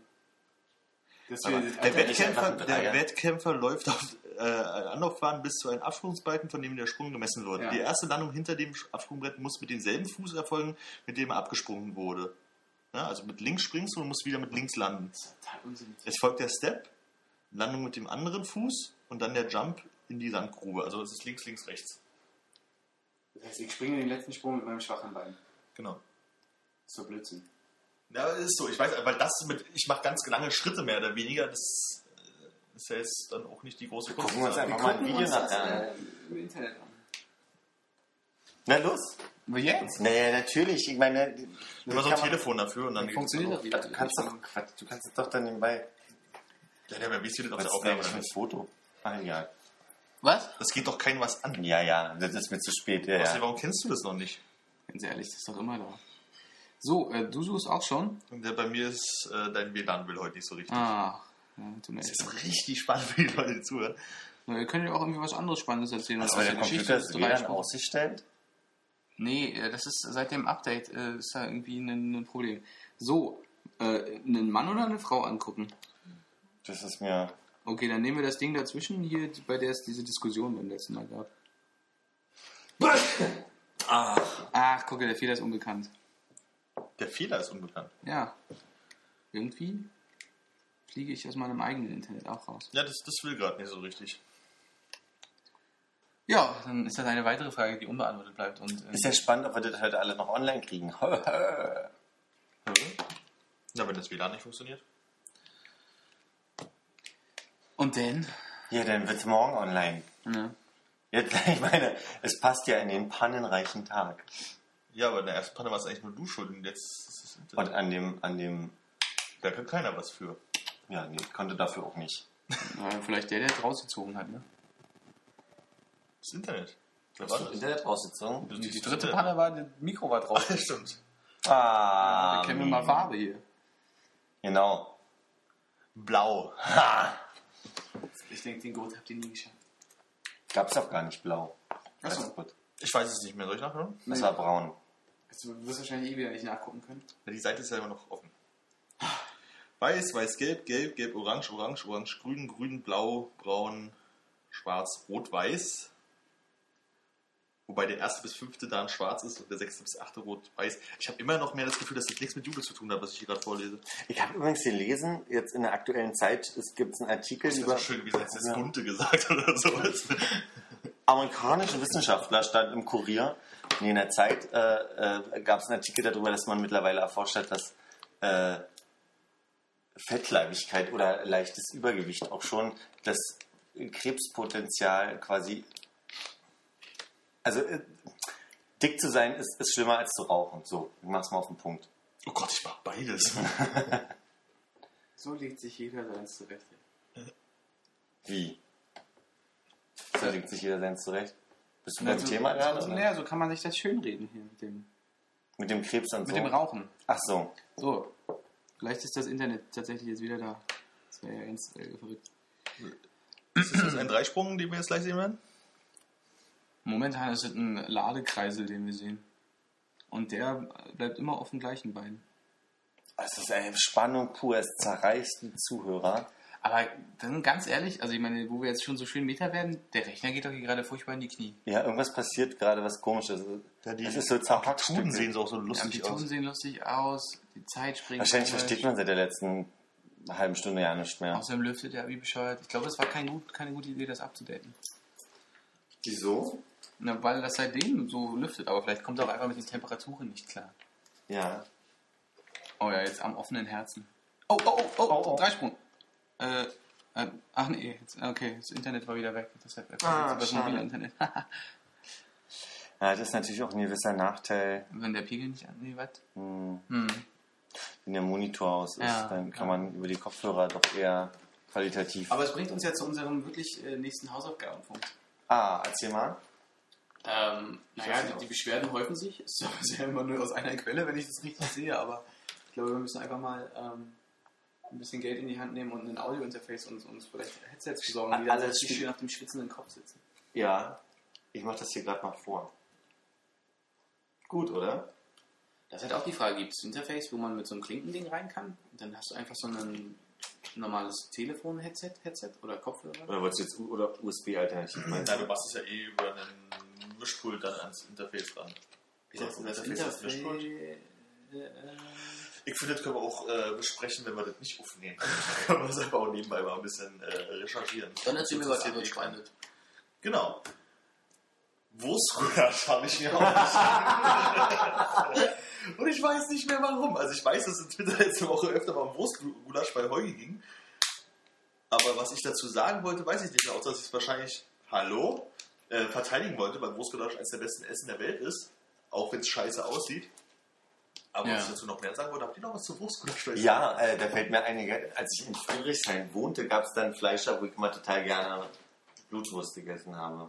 Aber der Wettkämpfer, der Wettkämpfer läuft auf, äh, Anlaufbahn bis zu einem Absprungsbalken, von dem der Sprung gemessen wird. Ja. Die erste Landung hinter dem Absprungbrett muss mit demselben Fuß erfolgen, mit dem er abgesprungen wurde. Ja, also mit links springst du und musst wieder mit links landen. Total unsinnig. Es folgt der Step, Landung mit dem anderen Fuß und dann der Jump in die Sandgrube. Also es ist links, links, rechts. Das heißt, ich springe den letzten Sprung mit meinem schwachen Bein. Genau. Das ist so Blödsinn. Ja, ist so. Ich weiß, weil das mit, ich mache ganz lange Schritte mehr oder weniger. Das äh, ist ja jetzt dann auch nicht die große Kunst. gucken wir uns einfach mal ein Video das nachher an. äh, im Internet an. Na los. Aber jetzt? Naja, natürlich. Ich meine, Immer so kann ein Telefon dafür und dann Funktioniert das wieder? Du kannst doch, Quatsch, du kannst es doch dann nebenbei. Ja, der wie sieht das auf Was der ist Aufnahme? eigentlich für ein Foto? Ah, ja. Was? Das geht doch keinem was an. Ja, ja, das ist mir zu spät. Ja, ja. Warum kennst du das noch nicht? Ganz ehrlich, das ist doch immer da. So, äh, du suchst auch schon? Der, bei mir ist äh, dein WLAN will heute nicht so richtig. Ah, ja, tut mir Das ist richtig spannend für die Leute, die zuhören. Na, Ihr könnt ja auch irgendwie was anderes Spannendes erzählen. Also, aus weil der Computer ist WLAN ausgestellt. Nee, äh, das ist seit dem Update äh, ist da irgendwie ein, ein Problem. So, äh, einen Mann oder eine Frau angucken? Das ist mir. Okay, dann nehmen wir das Ding dazwischen hier, bei der es diese Diskussion beim letzten Mal gab. Ach, Ach, gucke, der Fehler ist unbekannt. Der Fehler ist unbekannt. Ja. Irgendwie fliege ich aus meinem eigenen Internet auch raus. Ja, das, das will gerade nicht so richtig. Ja, dann ist das eine weitere Frage, die unbeantwortet bleibt. Und, äh, ist ja spannend, ob wir das heute alle noch online kriegen. Na, wenn das WLAN nicht funktioniert. und dann? ja, dann wird es morgen online. Ja. Jetzt, ich meine, es passt ja in den pannenreichen Tag. Ja, aber in der ersten Panne war es eigentlich nur du schuld und jetzt ist es Und an dem, an dem, da kann keiner was für. ja, nee, konnte dafür auch nicht. Vielleicht der, der es rausgezogen hat, ne? Das Internet. Wer war das? Internet rausgezogen? Die, ist die dritte. Panne war, das Mikro war drauf. Ja, stimmt. Ah, da kennen wir mal Farbe hier. Genau. Blau. Ich denke, den Grund habt ihr nie geschafft. Gab's doch gar nicht blau. Achso. Ich weiß es nicht mehr. Soll ich nachhören? Das war braun. Du wirst wahrscheinlich eh wieder nicht nachgucken können. Ja, die Seite ist ja immer noch offen. Weiß, weiß, gelb, gelb, gelb, orange, orange, orange, grün, grün, blau, braun, schwarz, rot, weiß. Wobei der erste bis fünfte dann schwarz ist und der sechste bis achte rot, weiß. Ich habe immer noch mehr das Gefühl, dass das nichts mit Jubel zu tun hat, was ich hier gerade vorlese. Ich habe übrigens gelesen, jetzt in der aktuellen Zeit, es gibt einen Artikel Das ist über so schön, wie es jetzt Ja. Bunte gesagt oder sowas. amerikanische Wissenschaftler, stand im Kurier. Nee, in der Zeit äh, äh, gab es einen Artikel darüber, dass man mittlerweile erforscht hat, dass äh, Fettleibigkeit oder leichtes Übergewicht auch schon das Krebspotenzial quasi. Also äh, dick zu sein ist, ist schlimmer als zu rauchen. So, ich mach's mal auf den Punkt. Oh Gott, ich mach beides. So legt sich jeder seins zurecht. Wie? So legt sich jeder seins zurecht. Bist du beim so, Thema gerade? so, oder? naja, so kann man sich das schönreden hier mit dem, Mit dem Krebs und mit so? dem Rauchen. Ach so. So, vielleicht ist das Internet tatsächlich jetzt wieder da. Das wäre ja ganz äh, verrückt. Ist das ein Dreisprung, den wir jetzt gleich sehen werden? Momentan ist es ein Ladekreisel, den wir sehen. Und der bleibt immer auf dem gleichen Bein. Es ist eine Spannung pur, es zerreißt die Zuhörer. Aber dann ganz ehrlich, also ich meine, wo wir jetzt schon so schön Meter werden, der Rechner geht doch hier gerade furchtbar in die Knie. Ja, irgendwas passiert gerade, was komisches. Ja, die es ist so zerhackt. Tuden sehen so auch so Die lustig Amplituden aus. sehen lustig aus, die Zeit springt. Wahrscheinlich falsch. versteht man seit der letzten halben Stunde ja nicht mehr. Außerdem lüftet er wie bescheuert. Ich glaube, es war kein gut, keine gute Idee, das abzudaten. Wieso? Na, weil das seitdem so lüftet, aber vielleicht kommt er auch einfach mit den Temperaturen nicht klar. Ja. Oh ja, jetzt am offenen Herzen. Oh, oh, oh, oh, Oh, oh. Dreisprung. Äh, äh, ach nee, jetzt, okay, das Internet war wieder weg. Deshalb Ah, das mobile Internet. ja. Das ist natürlich auch ein gewisser Nachteil, Wenn der Pegel nicht an. Nee, was? hm, Hm. wenn der Monitor aus ist. Ja, dann kann ja. man über die Kopfhörer doch eher qualitativ. Aber es bringt uns ja zu unserem wirklich äh, nächsten Hausaufgabenpunkt. ah, erzähl mal. Ähm, naja, die, die Beschwerden häufen sich. Es ist ja immer nur aus einer Quelle, wenn ich das richtig sehe, aber ich glaube, wir müssen einfach mal ähm, ein bisschen Geld in die Hand nehmen und ein Audio-Interface und uns vielleicht Headsets besorgen, die richtig wie- schön auf dem schwitzenden Kopf sitzen. Ja, ich mache das hier gerade mal vor. Gut, oder? Das ist halt auch die Frage, gibt es ein Interface, wo man mit so einem Klinkending rein kann? Und dann hast du einfach so einen normales Telefon-Headset Headset oder Kopfhörer? Oder wolltest du jetzt U- oder USB-Alternativ meinen? Nein, du machst es ja eh über einen Mischpult dann ans Interface ran. Ist das das ist Interface? Ich finde, das können wir auch äh, besprechen, wenn wir das nicht aufnehmen. können wir das einfach auch nebenbei mal ein bisschen äh, recherchieren. Dann erzähl mir was anderes. Spannendes. Genau. Wurstgulasch habe ich mir auch nicht. Und ich weiß nicht mehr warum. Also ich weiß, dass in Twitter letzte Woche öfter mal um Wurstgulasch bei Heugi ging. Aber was ich dazu sagen wollte, weiß ich nicht mehr, außer dass ich es wahrscheinlich, hallo, äh, verteidigen wollte, weil Wurstgulasch eines der besten Essen der Welt ist. Auch wenn es scheiße aussieht. Aber Ja. was ich dazu noch mehr sagen wollte, habt ihr noch was zu Wurstgulasch? Ja, äh, da fällt mir einige, als ich in Friedrichshain wohnte, gab es dann Fleischer, wo ich immer total gerne Blutwurst gegessen habe.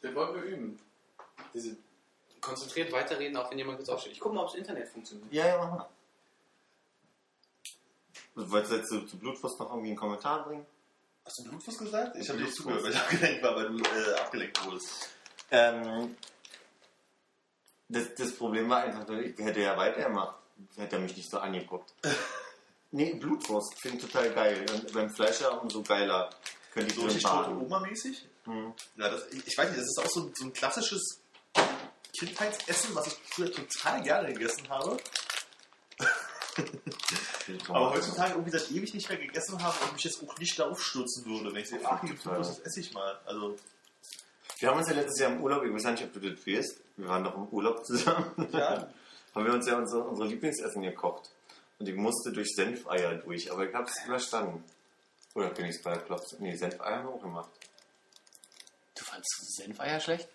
Das wollen wir üben. Diese konzentriert weiterreden, auch wenn jemand kurz aufsteht. Ich gucke mal, ob das Internet funktioniert. Ja, ja, mach mal. Wolltest du jetzt zu, zu Blutwurst noch irgendwie einen Kommentar bringen? Hast du Blutwurst gesagt? Ich habe dir nicht Blutwurst. zugehört, weil ich abgelenkt war, weil du äh, abgelenkt wurdest. Ähm, das, das Problem war einfach, ich hätte ja weitergemacht. Hätte er mich nicht so angeguckt. nee, Blutwurst finde ich total geil. Und beim Fleischer umso geiler. Könnte ich So richtig tote. Oma-mäßig? Hm. Ja, das, ich, ich weiß nicht, das ist auch so, ein- so ein klassisches Kindheitsessen, was ich früher total gerne gegessen habe. Aber heutzutage irgendwie seit ewig nicht mehr gegessen habe und mich jetzt auch nicht darauf stürzen würde, wenn ich sehe, ach, hier gibt's Total. was, das esse ich mal. Also, Wir haben uns ja letztes Jahr im Urlaub, ich weiß nicht, ob du das weißt, wir waren doch im Urlaub zusammen. ja, haben wir uns ja unsere, unsere Lieblingsessen gekocht. Und ich musste durch Senfeier durch, aber ich habe es überstanden. Oder Königsbergklopf. Nee, Senfeier haben wir auch gemacht. Du fandst Senfeier schlecht?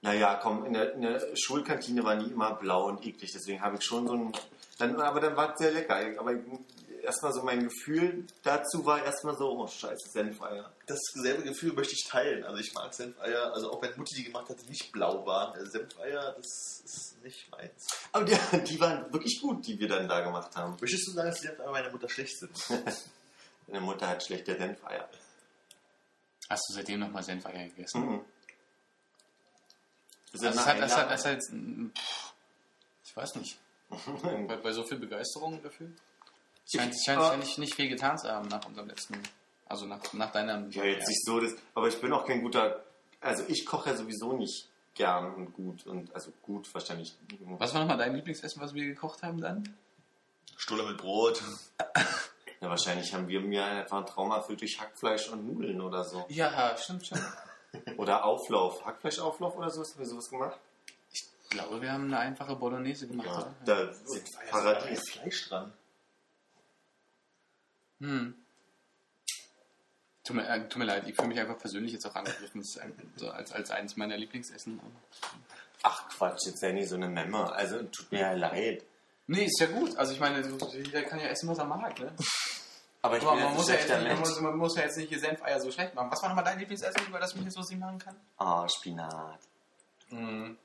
Naja, komm, in der, in der Schulkantine war nie immer blau und eklig, deswegen habe ich schon so ein. Dann, aber dann war es sehr lecker. Aber erstmal so mein Gefühl dazu war erstmal so, oh scheiße, Senfeier. dasselbe Gefühl möchte ich teilen. Also ich mag Senfeier, also auch wenn Mutti die gemacht hat, die nicht blau waren. Äh, Senfeier, das ist nicht meins. Aber die, die waren wirklich gut, die wir dann da gemacht haben. Möchtest du sagen, dass die Senfeier meiner Mutter schlecht sind? Meine Mutter hat schlechte Senfeier. Hast du seitdem nochmal Senfeier gegessen? Mhm. Das Also ist es hat, es hat, Einladung. hat, mm, pff, ich weiß nicht. Bei, bei so viel Begeisterung dafür? Es scheint, es scheint, Ah. scheint nicht, viel getan zu haben nach unserem letzten, also nach, nach deinem. Ja, jetzt nicht so, das, aber ich bin auch kein guter, also ich koche ja sowieso nicht gern und gut und also gut wahrscheinlich. Was war nochmal dein Lieblingsessen, was wir gekocht haben dann? Stulle mit Brot. Ja, wahrscheinlich haben wir mir einfach ein Traum erfüllt durch Hackfleisch und Nudeln oder so. Ja, stimmt, stimmt. Oder Auflauf, Hackfleischauflauf oder so, hast du sowas gemacht? Ich glaube, wir haben eine einfache Bolognese gemacht, Ja, oder? da ist Paradies. Fleisch dran. Hm. Tut mir, äh, tut mir leid, ich fühle mich einfach persönlich jetzt auch angegriffen. Das ist so als, als eines meiner Lieblingsessen. Ach Quatsch, jetzt sei nicht so eine Memme. Also tut mir ja leid. Nee, ist ja gut. Also ich meine, jeder kann ja essen, was er mag, ne? Aber ich Aber man muss, ja jetzt man, muss, man muss ja jetzt nicht hier Senfeier so schlecht machen. Was war nochmal dein Lieblingsessen, über das mich jetzt lustig machen kann? Ah, Spinat. Mhm.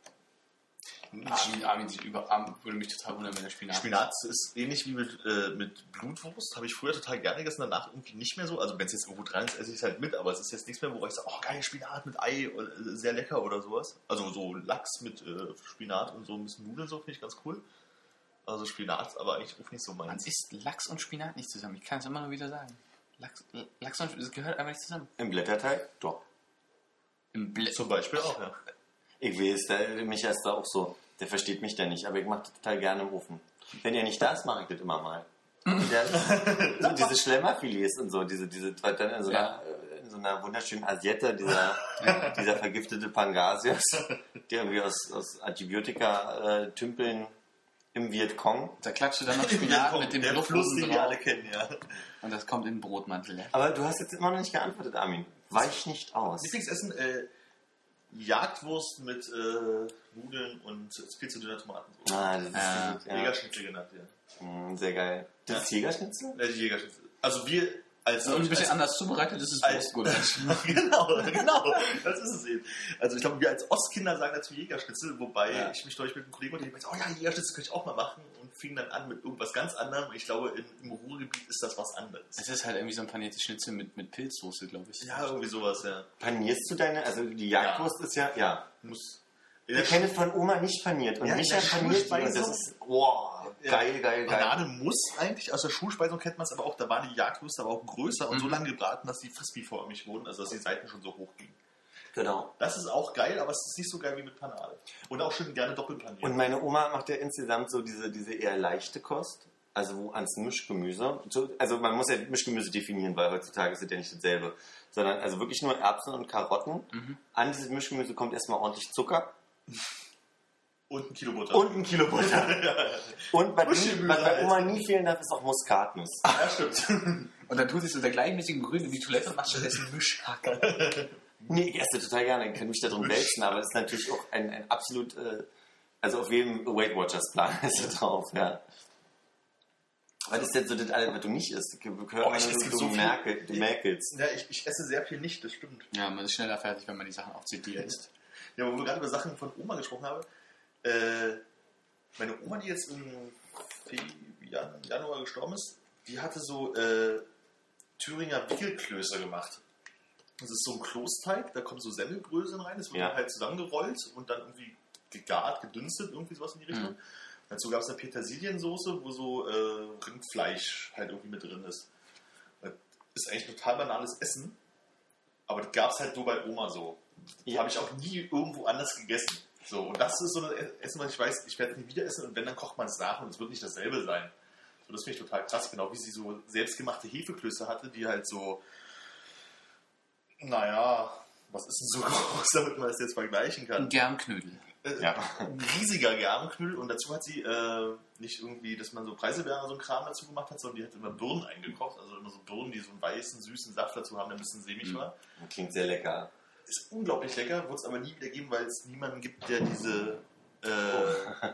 Armin, Armin sieht über, Armin würde mich total wundern, wenn er Spinat Spinat ist ähnlich wie mit, äh, mit Blutwurst. Habe ich früher total gerne gegessen, danach irgendwie nicht mehr so. Also wenn es jetzt irgendwo dran ist, esse ich es halt mit, aber es ist jetzt nichts mehr, wo ich sage, oh geil, Spinat mit Ei, oder, äh, sehr lecker oder sowas. Also so Lachs mit äh, Spinat und so ein bisschen Nudeln, so finde ich ganz cool. Also Spinat aber eigentlich auch nicht so Man meins. isst Lachs und Spinat nicht zusammen. Ich kann es immer nur wieder sagen. Lachs, Lachs und das gehört einfach nicht zusammen. Im Blätterteig? Doch. Im Blä Zum Beispiel auch, ja. Ich weiß, der, mich ist da auch so. Der versteht mich da nicht, aber ich mache das total gerne im Ofen. Wenn er nicht da ist, mache ich das immer mal. Der, so diese Schlemmerfilets und so, diese, diese, dann in so einer, in so einer wunderschönen Asiette, dieser, dieser vergiftete Pangasius, der irgendwie aus, aus Antibiotika-Tümpeln im Vietcong. Da klatscht du dann noch Spinat mit dem der Fluss den wir alle kennen, ja. Und das kommt in den Brotmantel. Aber du hast jetzt immer noch nicht geantwortet, Armin. Weich nicht aus. Lieblingsessen, äh, Jagdwurst mit äh, Nudeln und viel zu dünner Tomatensoße. Ah, das ist Ja. gut, ja. Jägerschnitzel genannt, ja. Mm, Sehr geil. Das ist Jägerschnitzel? Äh, die Jägerschnitzel. Also wir als... Und ein bisschen als, anders zubereitet ist es Wurstgulasch. genau, genau, das ist es eben. Also ich glaube, wir als Ostkinder sagen dazu Jägerschnitzel, wobei Ja. ich mich neulich mit einem Kollegen unterhielt und oh ja, Jägerschnitzel könnte ich auch mal machen und fing dann an mit irgendwas ganz anderem. Ich glaube, in, im Ruhrgebiet ist das was anderes. Es ist halt irgendwie so ein paniertes Schnitzel mit, mit Pilzsoße, glaube ich. Ja, irgendwie sowas, ja. Panierst du deine, also die Jagdwurst ist ja, ja. Muss. Ich kenne es von Oma nicht paniert. Und Ja, Micha paniert und das ist, wow, geil, geil, geil. Panade muss eigentlich, aus der Schulspeisung kennt man es aber auch, da waren die Jagdwürste aber auch größer und so Mhm. lange gebraten, dass die frisbee-förmig wurden, also dass die Seiten schon so hoch gingen. Genau. Das ist auch geil, aber es ist nicht so geil wie mit Panade. Und auch schön gerne doppelt paniert. Und meine Oma macht ja insgesamt so diese, diese eher leichte Kost. Also wo ans Mischgemüse. So, Also man muss ja Mischgemüse definieren, weil heutzutage ist es ja nicht dasselbe. Sondern also wirklich nur Erbsen und Karotten. An dieses Mischgemüse kommt erstmal ordentlich Zucker Und ein Kilo Butter. und ein Kilo Butter. und was, nie, was bei. Oma nie fehlen darf, ist auch Muskatnuss. ja, stimmt. Und dann tut sich so der gleichmäßige Grün in die Toilette und macht stattdessen Mischhacker. Nee, ich esse total gerne, ich kann mich da drin wälzen, aber das ist natürlich auch ein, ein absolut, äh, also auf jedem Weight Watchers Plan ist er drauf, ja. Was ist denn so das alles, was du nicht isst? Gehört Oh, man ich so, esse du, so viel. Merkel, du merkelst. Ja, ich, ich esse sehr viel nicht, das stimmt. Ja, man ist schneller fertig, wenn man die Sachen aufzieht, die er isst. Ja, wo wir gerade über Sachen von Oma gesprochen haben. Äh, meine Oma, die jetzt im Januar gestorben ist, die hatte so äh, Thüringer Wickelklöße gemacht. Das ist so ein Kloßteig, da kommen so Semmelbröseln rein, das wird Ja. dann halt zusammengerollt und dann irgendwie gegart, gedünstet, irgendwie sowas in die Richtung. Mhm. Dazu gab es eine Petersiliensoße, wo so äh, Rindfleisch halt irgendwie mit drin ist. Das ist eigentlich total banales Essen, aber das gab es halt nur bei Oma so. Die habe ich auch nie irgendwo anders gegessen. So, und das ist so ein Essen, was ich weiß, ich werde es nie wieder essen und wenn, dann kocht man es nach und es wird nicht dasselbe sein. So, das finde ich total krass, genau wie sie so selbstgemachte Hefeklöße hatte, die halt so, naja, was ist denn so groß, damit man das jetzt vergleichen kann? Ein Germknödel. Äh, Ja. Ein riesiger Germenknüdel und dazu hat sie äh, nicht irgendwie, dass man so Preiselbeeren oder so ein Kram dazu gemacht hat, sondern die hat immer Birnen eingekocht, also immer so Birnen, die so einen weißen, süßen Saft dazu haben, der ein bisschen sämig Mhm. war. Klingt sehr lecker. Ist unglaublich lecker, wird es aber nie wieder geben, weil es niemanden gibt, der diese äh,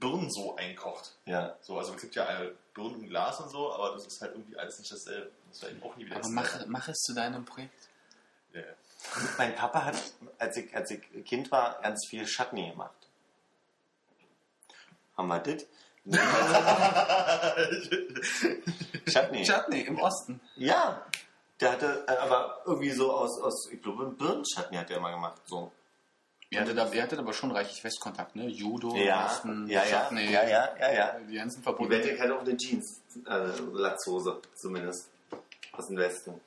Birnen so einkocht. Ja. So, also es gibt ja Birnen im Glas und so, aber das ist halt irgendwie alles nicht dasselbe. Das werde ich auch nie wieder Aber mach, mach es zu deinem Projekt. Ja. Mein Papa hat, als ich, als ich Kind war, ganz viel Chutney gemacht. Haben wir das? Chutney. Chutney im Osten. Ja. Der hatte äh, aber irgendwie so aus, aus ich glaube, Birnenchutney hat der mal gemacht. So. Ihr hattet, aber, ihr hattet aber schon reichlich Westkontakt, ne? Judo, Ja, Osten, ja, ja, ja, ja, ja, ja. Die ganzen Die Verbote. Wette hat auch eine Jeans, äh, Latzhose zumindest. Aus dem Westen.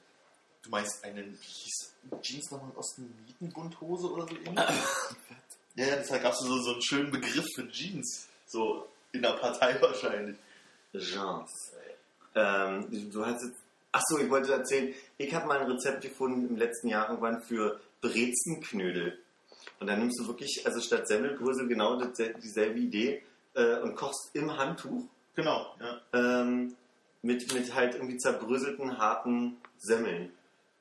Du meinst einen, wie hieß Jeans noch im Osten, Mietenbundhose oder so ähnlich? ja, ja, deshalb gab es so, so einen schönen Begriff für Jeans. So in der Partei wahrscheinlich. Jeans. Ähm, du hast jetzt. Achso, ich wollte erzählen, ich habe mal ein Rezept gefunden im letzten Jahr irgendwann für Brezenknödel. Und dann nimmst du wirklich, also statt Semmelbrösel genau dieselbe Idee äh, und kochst im Handtuch Genau, ja. ähm, mit, mit halt irgendwie zerbröselten, harten Semmeln.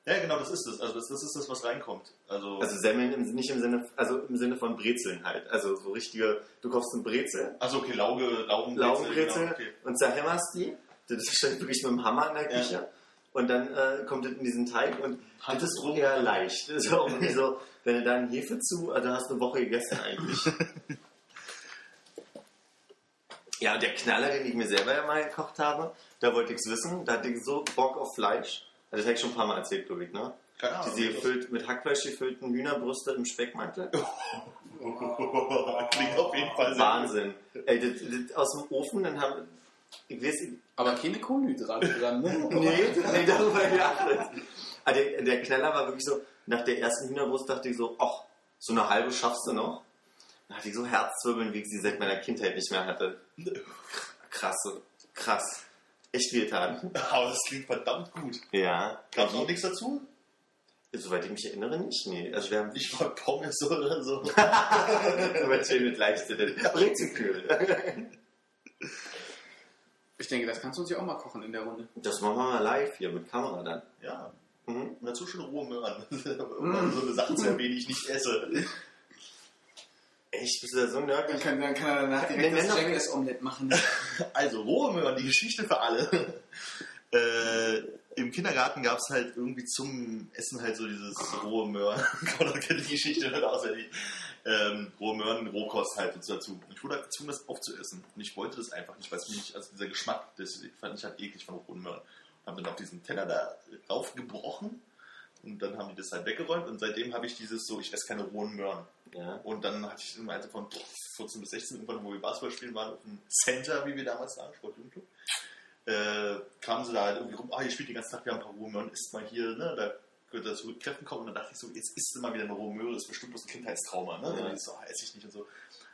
Ja, genau, das ist es. Also das, das ist das, was reinkommt. Also, Also Semmeln im, nicht im Sinne, also im Sinne von Brezeln halt. Also so richtige, du kaufst eine Brezel, also okay, Lauge, Laugenbrezel. Laugenbrezel Genau, okay. und zerhämmerst die. Das steht wirklich mit dem Hammer in der Ja. Und dann äh, kommt das in diesen Teig und Hand das ist rum. eher leicht. Das ist auch irgendwie so, wenn du da eine Hefe zu, also hast du eine Woche gegessen eigentlich. ja, und der Knaller, den ich mir selber ja mal gekocht habe, da wollte ich es wissen, da hatte ich so Bock auf Fleisch. Also das habe ich schon ein paar Mal erzählt, glaube ich, ne? Keine Ahnung. Diese gefüllt, mit Hackfleisch gefüllten Hühnerbrüste im Speckmantel. Klingt auf jeden Fall Wahnsinn. Ey, das, das aus dem Ofen, dann haben ich weiß, Aber keine Kohlenhydrate dran, ne? nee, nee, darüber geachtet. Aber der, der Knaller war wirklich so, nach der ersten Hühnerbrust dachte ich so, ach, so eine halbe schaffst du noch. Da hatte ich so Herzzwirbeln, wie ich sie seit meiner Kindheit nicht mehr hatte. Krass, krass. Echt wehgetan. Aber das klingt verdammt gut. Ja. Gab es auch nichts dazu? Soweit ich mich erinnere, nicht. Nee. Also wir haben Nicht mal Pommes oder so. aber schön mit leichte Brezelkühl. Ich denke, das kannst du uns ja auch mal kochen in der Runde. Das machen wir mal live hier mit Kamera dann. Ja. Mhm. Und dazu schon rohe Möhren. um so eine Sache zu erwähnen, die ich nicht esse. Echt, bist du da so nerd? Dann kann, dann kann er danach direkt das doch- Jengles Omelette machen. Also, rohe Möhren, die Geschichte für alle. äh, Im Kindergarten gab es halt irgendwie zum Essen halt so dieses rohe Möhren. Conrad kennt die Geschichte nicht auswendig. Ähm, rohe Möhren, Rohkost halt und dazu. Und ich wurde halt gezwungen, das aufzuessen. Und ich wollte das einfach nicht, weil es mich, also dieser Geschmack, das fand ich halt eklig von rohen Möhren. Hab dann auf diesen Teller da drauf gebrochen Und dann haben die das halt weggeräumt und seitdem habe ich dieses so, ich esse keine rohen Möhren. Ja. Und dann hatte ich im Alter von 14 bis 16 irgendwann, wo wir Basketball spielen waren, auf dem Center, wie wir damals sagen, Sportjugendclub, äh, kamen sie da halt irgendwie rum, ah, ihr spielt den ganzen Tag, wir haben ein paar rohe Möhren, isst mal hier, ne, da könnte das zu Kräften kommen. Und dann dachte ich so, jetzt isst du mal wieder eine rohe Möhre, das ist bestimmt bloß ein Kindheitstrauma, ne? Ja. Und dann ich so, ah, esse ich nicht und so.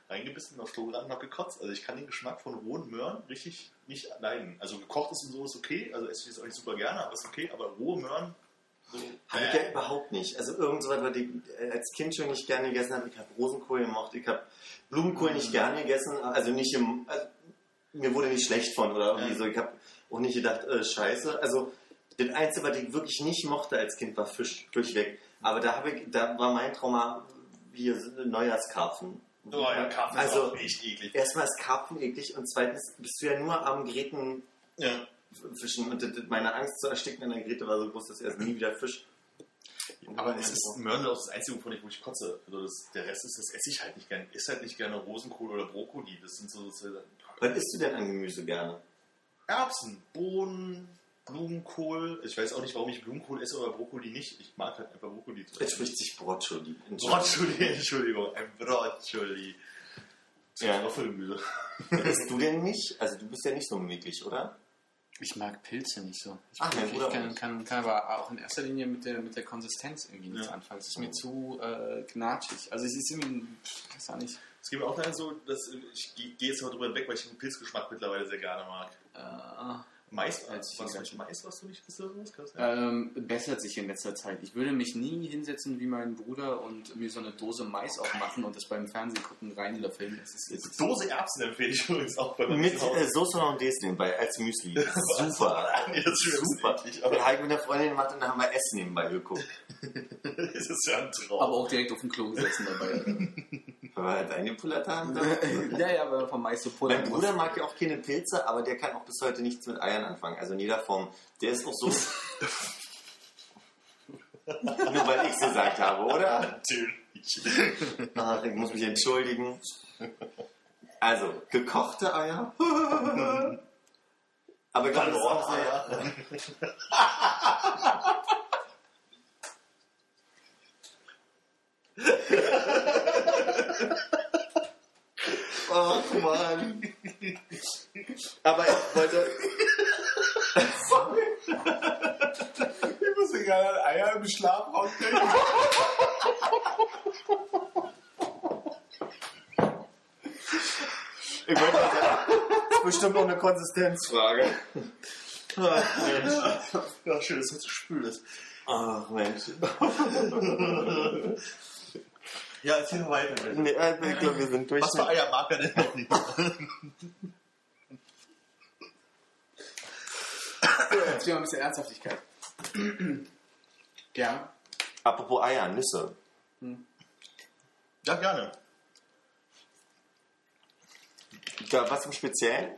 Reingebissen, auf Klo gelandet und hab gekotzt. Also ich kann den Geschmack von rohen Möhren richtig nicht leiden. Also gekocht ist und so ist okay, also esse ich das auch nicht super gerne, aber ist okay, aber rohe Möhren, so, Habe ich ja überhaupt nicht. Also irgend so was, was ich äh, als Kind schon nicht gerne gegessen habe. Ich habe Rosenkohl gemocht, ich habe Blumenkohl nicht gerne gegessen. Also nicht im... Also mir wurde nicht schlecht von oder irgendwie Ja. so. Ich habe auch nicht gedacht, äh, scheiße. Also das Einzige, was ich wirklich nicht mochte als Kind, war Fisch durchweg. Aber da, habe ich, da war mein Trauma hier Neujahrskarpfen. Oh ja, Karpfen ist Also auch echt eklig. erstmal ist Karpfen eklig und zweitens bist du ja nur am Gräten Ja. fischen und das- das- meine Angst zu ersticken an der Grete war so groß, dass erst nie wieder Fisch. Aber es ist Möhren auch das einzige, wovon ich, wo ich kotze. Also das, der Rest ist, das esse ich halt nicht gerne. Ich esse halt nicht gerne Rosenkohl oder Brokkoli. Das sind so, so Was isst du denn an Gemüse gerne? Erbsen, Bohnen, Blumenkohl. Ich weiß auch nicht, warum ich Blumenkohl esse oder Brokkoli nicht. Ich mag halt einfach Brokkoli. Jetzt spricht sich Broccioli. Brokkoli, Entschuldigung, ein Brokkoli. Ja. Kartoffelgemüse. Isst du denn nicht? Also du bist ja nicht so möglich, oder? Ich mag Pilze nicht so. Ich, Ach, mein ich kann, kann, kann aber auch in erster Linie mit der, mit der Konsistenz irgendwie nichts Ja. anfangen. Es ist mir zu äh, gnatschig. Also es ist irgendwie, ich weiß auch nicht. Es gibt auch dann so, dass ich gehe jetzt mal drüber hinweg, weil ich den Pilzgeschmack mittlerweile sehr gerne mag. Äh, Mais, Als was, Zigarette. Mais, was du nicht? Krass, ja. ähm, bessert sich in letzter Zeit. Ich würde mich nie hinsetzen wie mein Bruder und mir so eine Dose Mais aufmachen und das beim Fernsehen gucken reinlöffeln. Das ist, das ist Dose Erbsen empfehle ich übrigens auch bei meinem Mit äh, Soße Hollandaise nebenbei als Müsli. Super. Super. eklig, Aber aber mit einer Freundin gemacht und dann haben wir Essen nebenbei geguckt. das ist ja ein Traum. aber auch direkt auf dem Klo gesetzen dabei. Wir halt eingepullert haben. ja, ja, aber vom Mais so Puller. Mein Bruder mag ja auch keine Pilze, aber der kann auch bis heute nichts mit Eiern anfangen. Also in jeder Form. Der ist auch so. Nur weil ich es gesagt habe, oder? Natürlich. Ach, ich muss mich entschuldigen. Also, gekochte Eier. Aber ich glaube, das ist auch sehr. Ach Mann. Aber ich wollte. Sorry. Ich muss mir gerade an Eier im Schlafraum denken. Ich wollte mal sagen, das ist bestimmt noch eine Konsistenzfrage. Ach Mensch. Ja, schön, dass du so spül ist. Ach Mensch. Ja, erzähl mal weiter. Nee, also ich glaube, wir sind durch. Was für Eier mag er denn noch nicht? Jetzt mal ein bisschen Ernsthaftigkeit. ja. Apropos Eier, Nüsse. Ja, gerne. Da, was im Speziellen?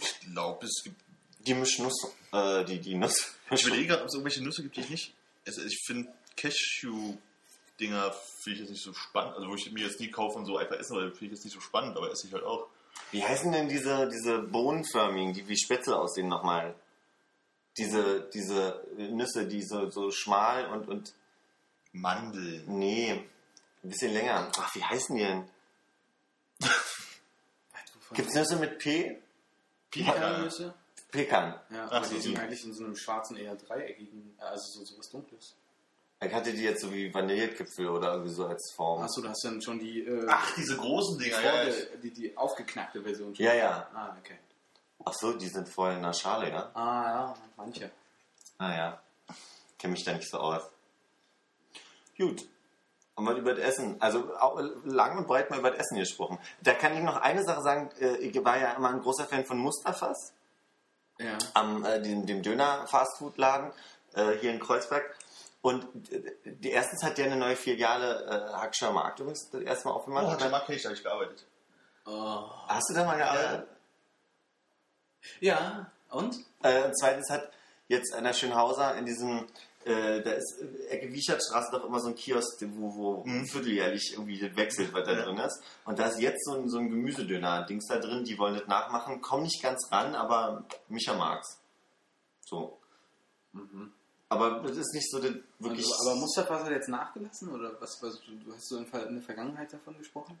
Ich glaube, es gibt. Die Mischnuss. Äh, die, die Nuss. Ich überlege gerade, ob es irgendwelche Nüsse gibt, die ich nicht. Also ich finde Cashew-Dinger finde ich jetzt nicht so spannend. Also wo ich mir jetzt nie kaufe und so einfach essen, weil finde ich jetzt nicht so spannend, aber esse ich halt auch. Wie heißen denn diese, diese bohnenförmigen, die wie Spätzle aussehen nochmal? Diese, diese Nüsse, die so, so schmal und, und. Mandeln. Nee. Ein bisschen länger. Ach, wie heißen die denn? Gibt's Nüsse mit P? Pekannüsse? Pekan. Ja, Ach aber so, die sind die. eigentlich in so einem schwarzen, eher dreieckigen, äh, also so, so was Dunkles. Ich hatte die jetzt so wie Vanillekipfel oder irgendwie so als Form. Achso, du hast dann schon die, äh, Ach, diese großen Dinger, ja. die, die aufgeknackte Version schon. Ja, ja. Ah, okay. Ach so, die sind voll in der Schale, ja? Ah, ja, manche. Naja, kenne mich da nicht so aus. Gut. Haben wir über das Essen, also auch lang und breit mal über das Essen gesprochen. Da kann ich noch eine Sache sagen, äh, ich war ja immer ein großer Fan von Mustafas, Ja. am, äh, dem, dem Döner-Fastfood-Laden äh, hier in Kreuzberg. Und äh, die erstens hat der eine neue Filiale, äh, Hackscher Markt übrigens, das erste Mal aufgemacht. Oh, hat der Markt habe ich gearbeitet. Oh. Hast du da mal gearbeitet? Ja, und? Äh, und zweitens hat jetzt an der Schönhauser in diesem, äh, da ist äh, Ecke Wiechertstraße doch immer so ein Kiosk, wo, wo Mhm. vierteljährlich irgendwie das wechselt, was da Ja. drin ist. Und da ist jetzt so ein, so ein Gemüsedöner-Dings da drin, die wollen das nachmachen. Kommen nicht ganz ran, aber Micha mag's. So. Mhm. Aber das ist nicht so der wirklich. Also, aber Mustafa hat jetzt nachgelassen oder was, was du, du hast so in Ver- in der Vergangenheit davon gesprochen?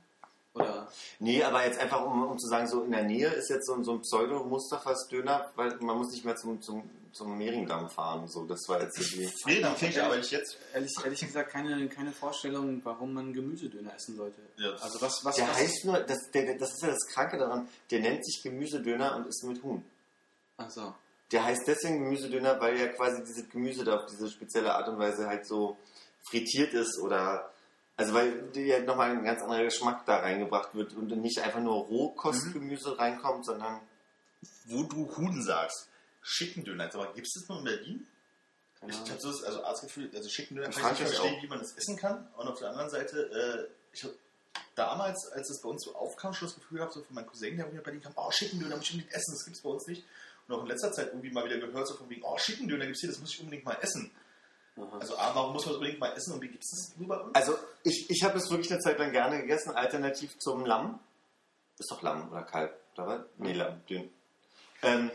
Oder Nee, aber jetzt einfach, um, um zu sagen, so in der Nähe ist jetzt so, ein- so ein Pseudo-Mustafas Döner, weil man muss nicht mehr zum, zum, zum Mehringdamm fahren. So, das war jetzt so die. Nee, dann kriege ich aber nicht jetzt. ehrlich, ehrlich gesagt keine, keine Vorstellung, warum man Gemüsedöner essen sollte. Ja, das- also was, was, Der was heißt nur, das, der, das ist ja das Kranke daran, der nennt sich Gemüsedöner und ist mit Huhn. Also, Der heißt deswegen Gemüsedöner, weil ja quasi dieses Gemüse da auf diese spezielle Art und Weise halt so frittiert ist oder. Also weil ja nochmal ein ganz anderer Geschmack da reingebracht wird und nicht einfach nur Rohkostgemüse reinkommt, sondern. Wo du Huhn sagst, Schickendöner. Aber gibt es das nur in Berlin? keine Ich habe so das, also als Gefühl, also Schickendöner In kann ich nicht verstehen, wie man das essen kann. Und auf der anderen Seite, äh, ich hab damals, als es bei uns so aufkam, schon das Gefühl gehabt, so von meinem Cousin, der irgendwie nach Berlin kam, oh, Schickendöner muss ich unbedingt essen, das gibt es bei uns nicht. Und auch in letzter Zeit irgendwie mal wieder gehört, so von wegen, oh, Schickendöner gibt es hier, das muss ich unbedingt mal essen. Aha. Also A, warum muss man das unbedingt mal essen und wie gibt es das nur bei uns? Also ich, ich habe es wirklich eine Zeit lang gerne gegessen, alternativ zum Lamm. Ist doch Lamm oder Kalb, oder was? Nee, Lamm, dünn. Ähm,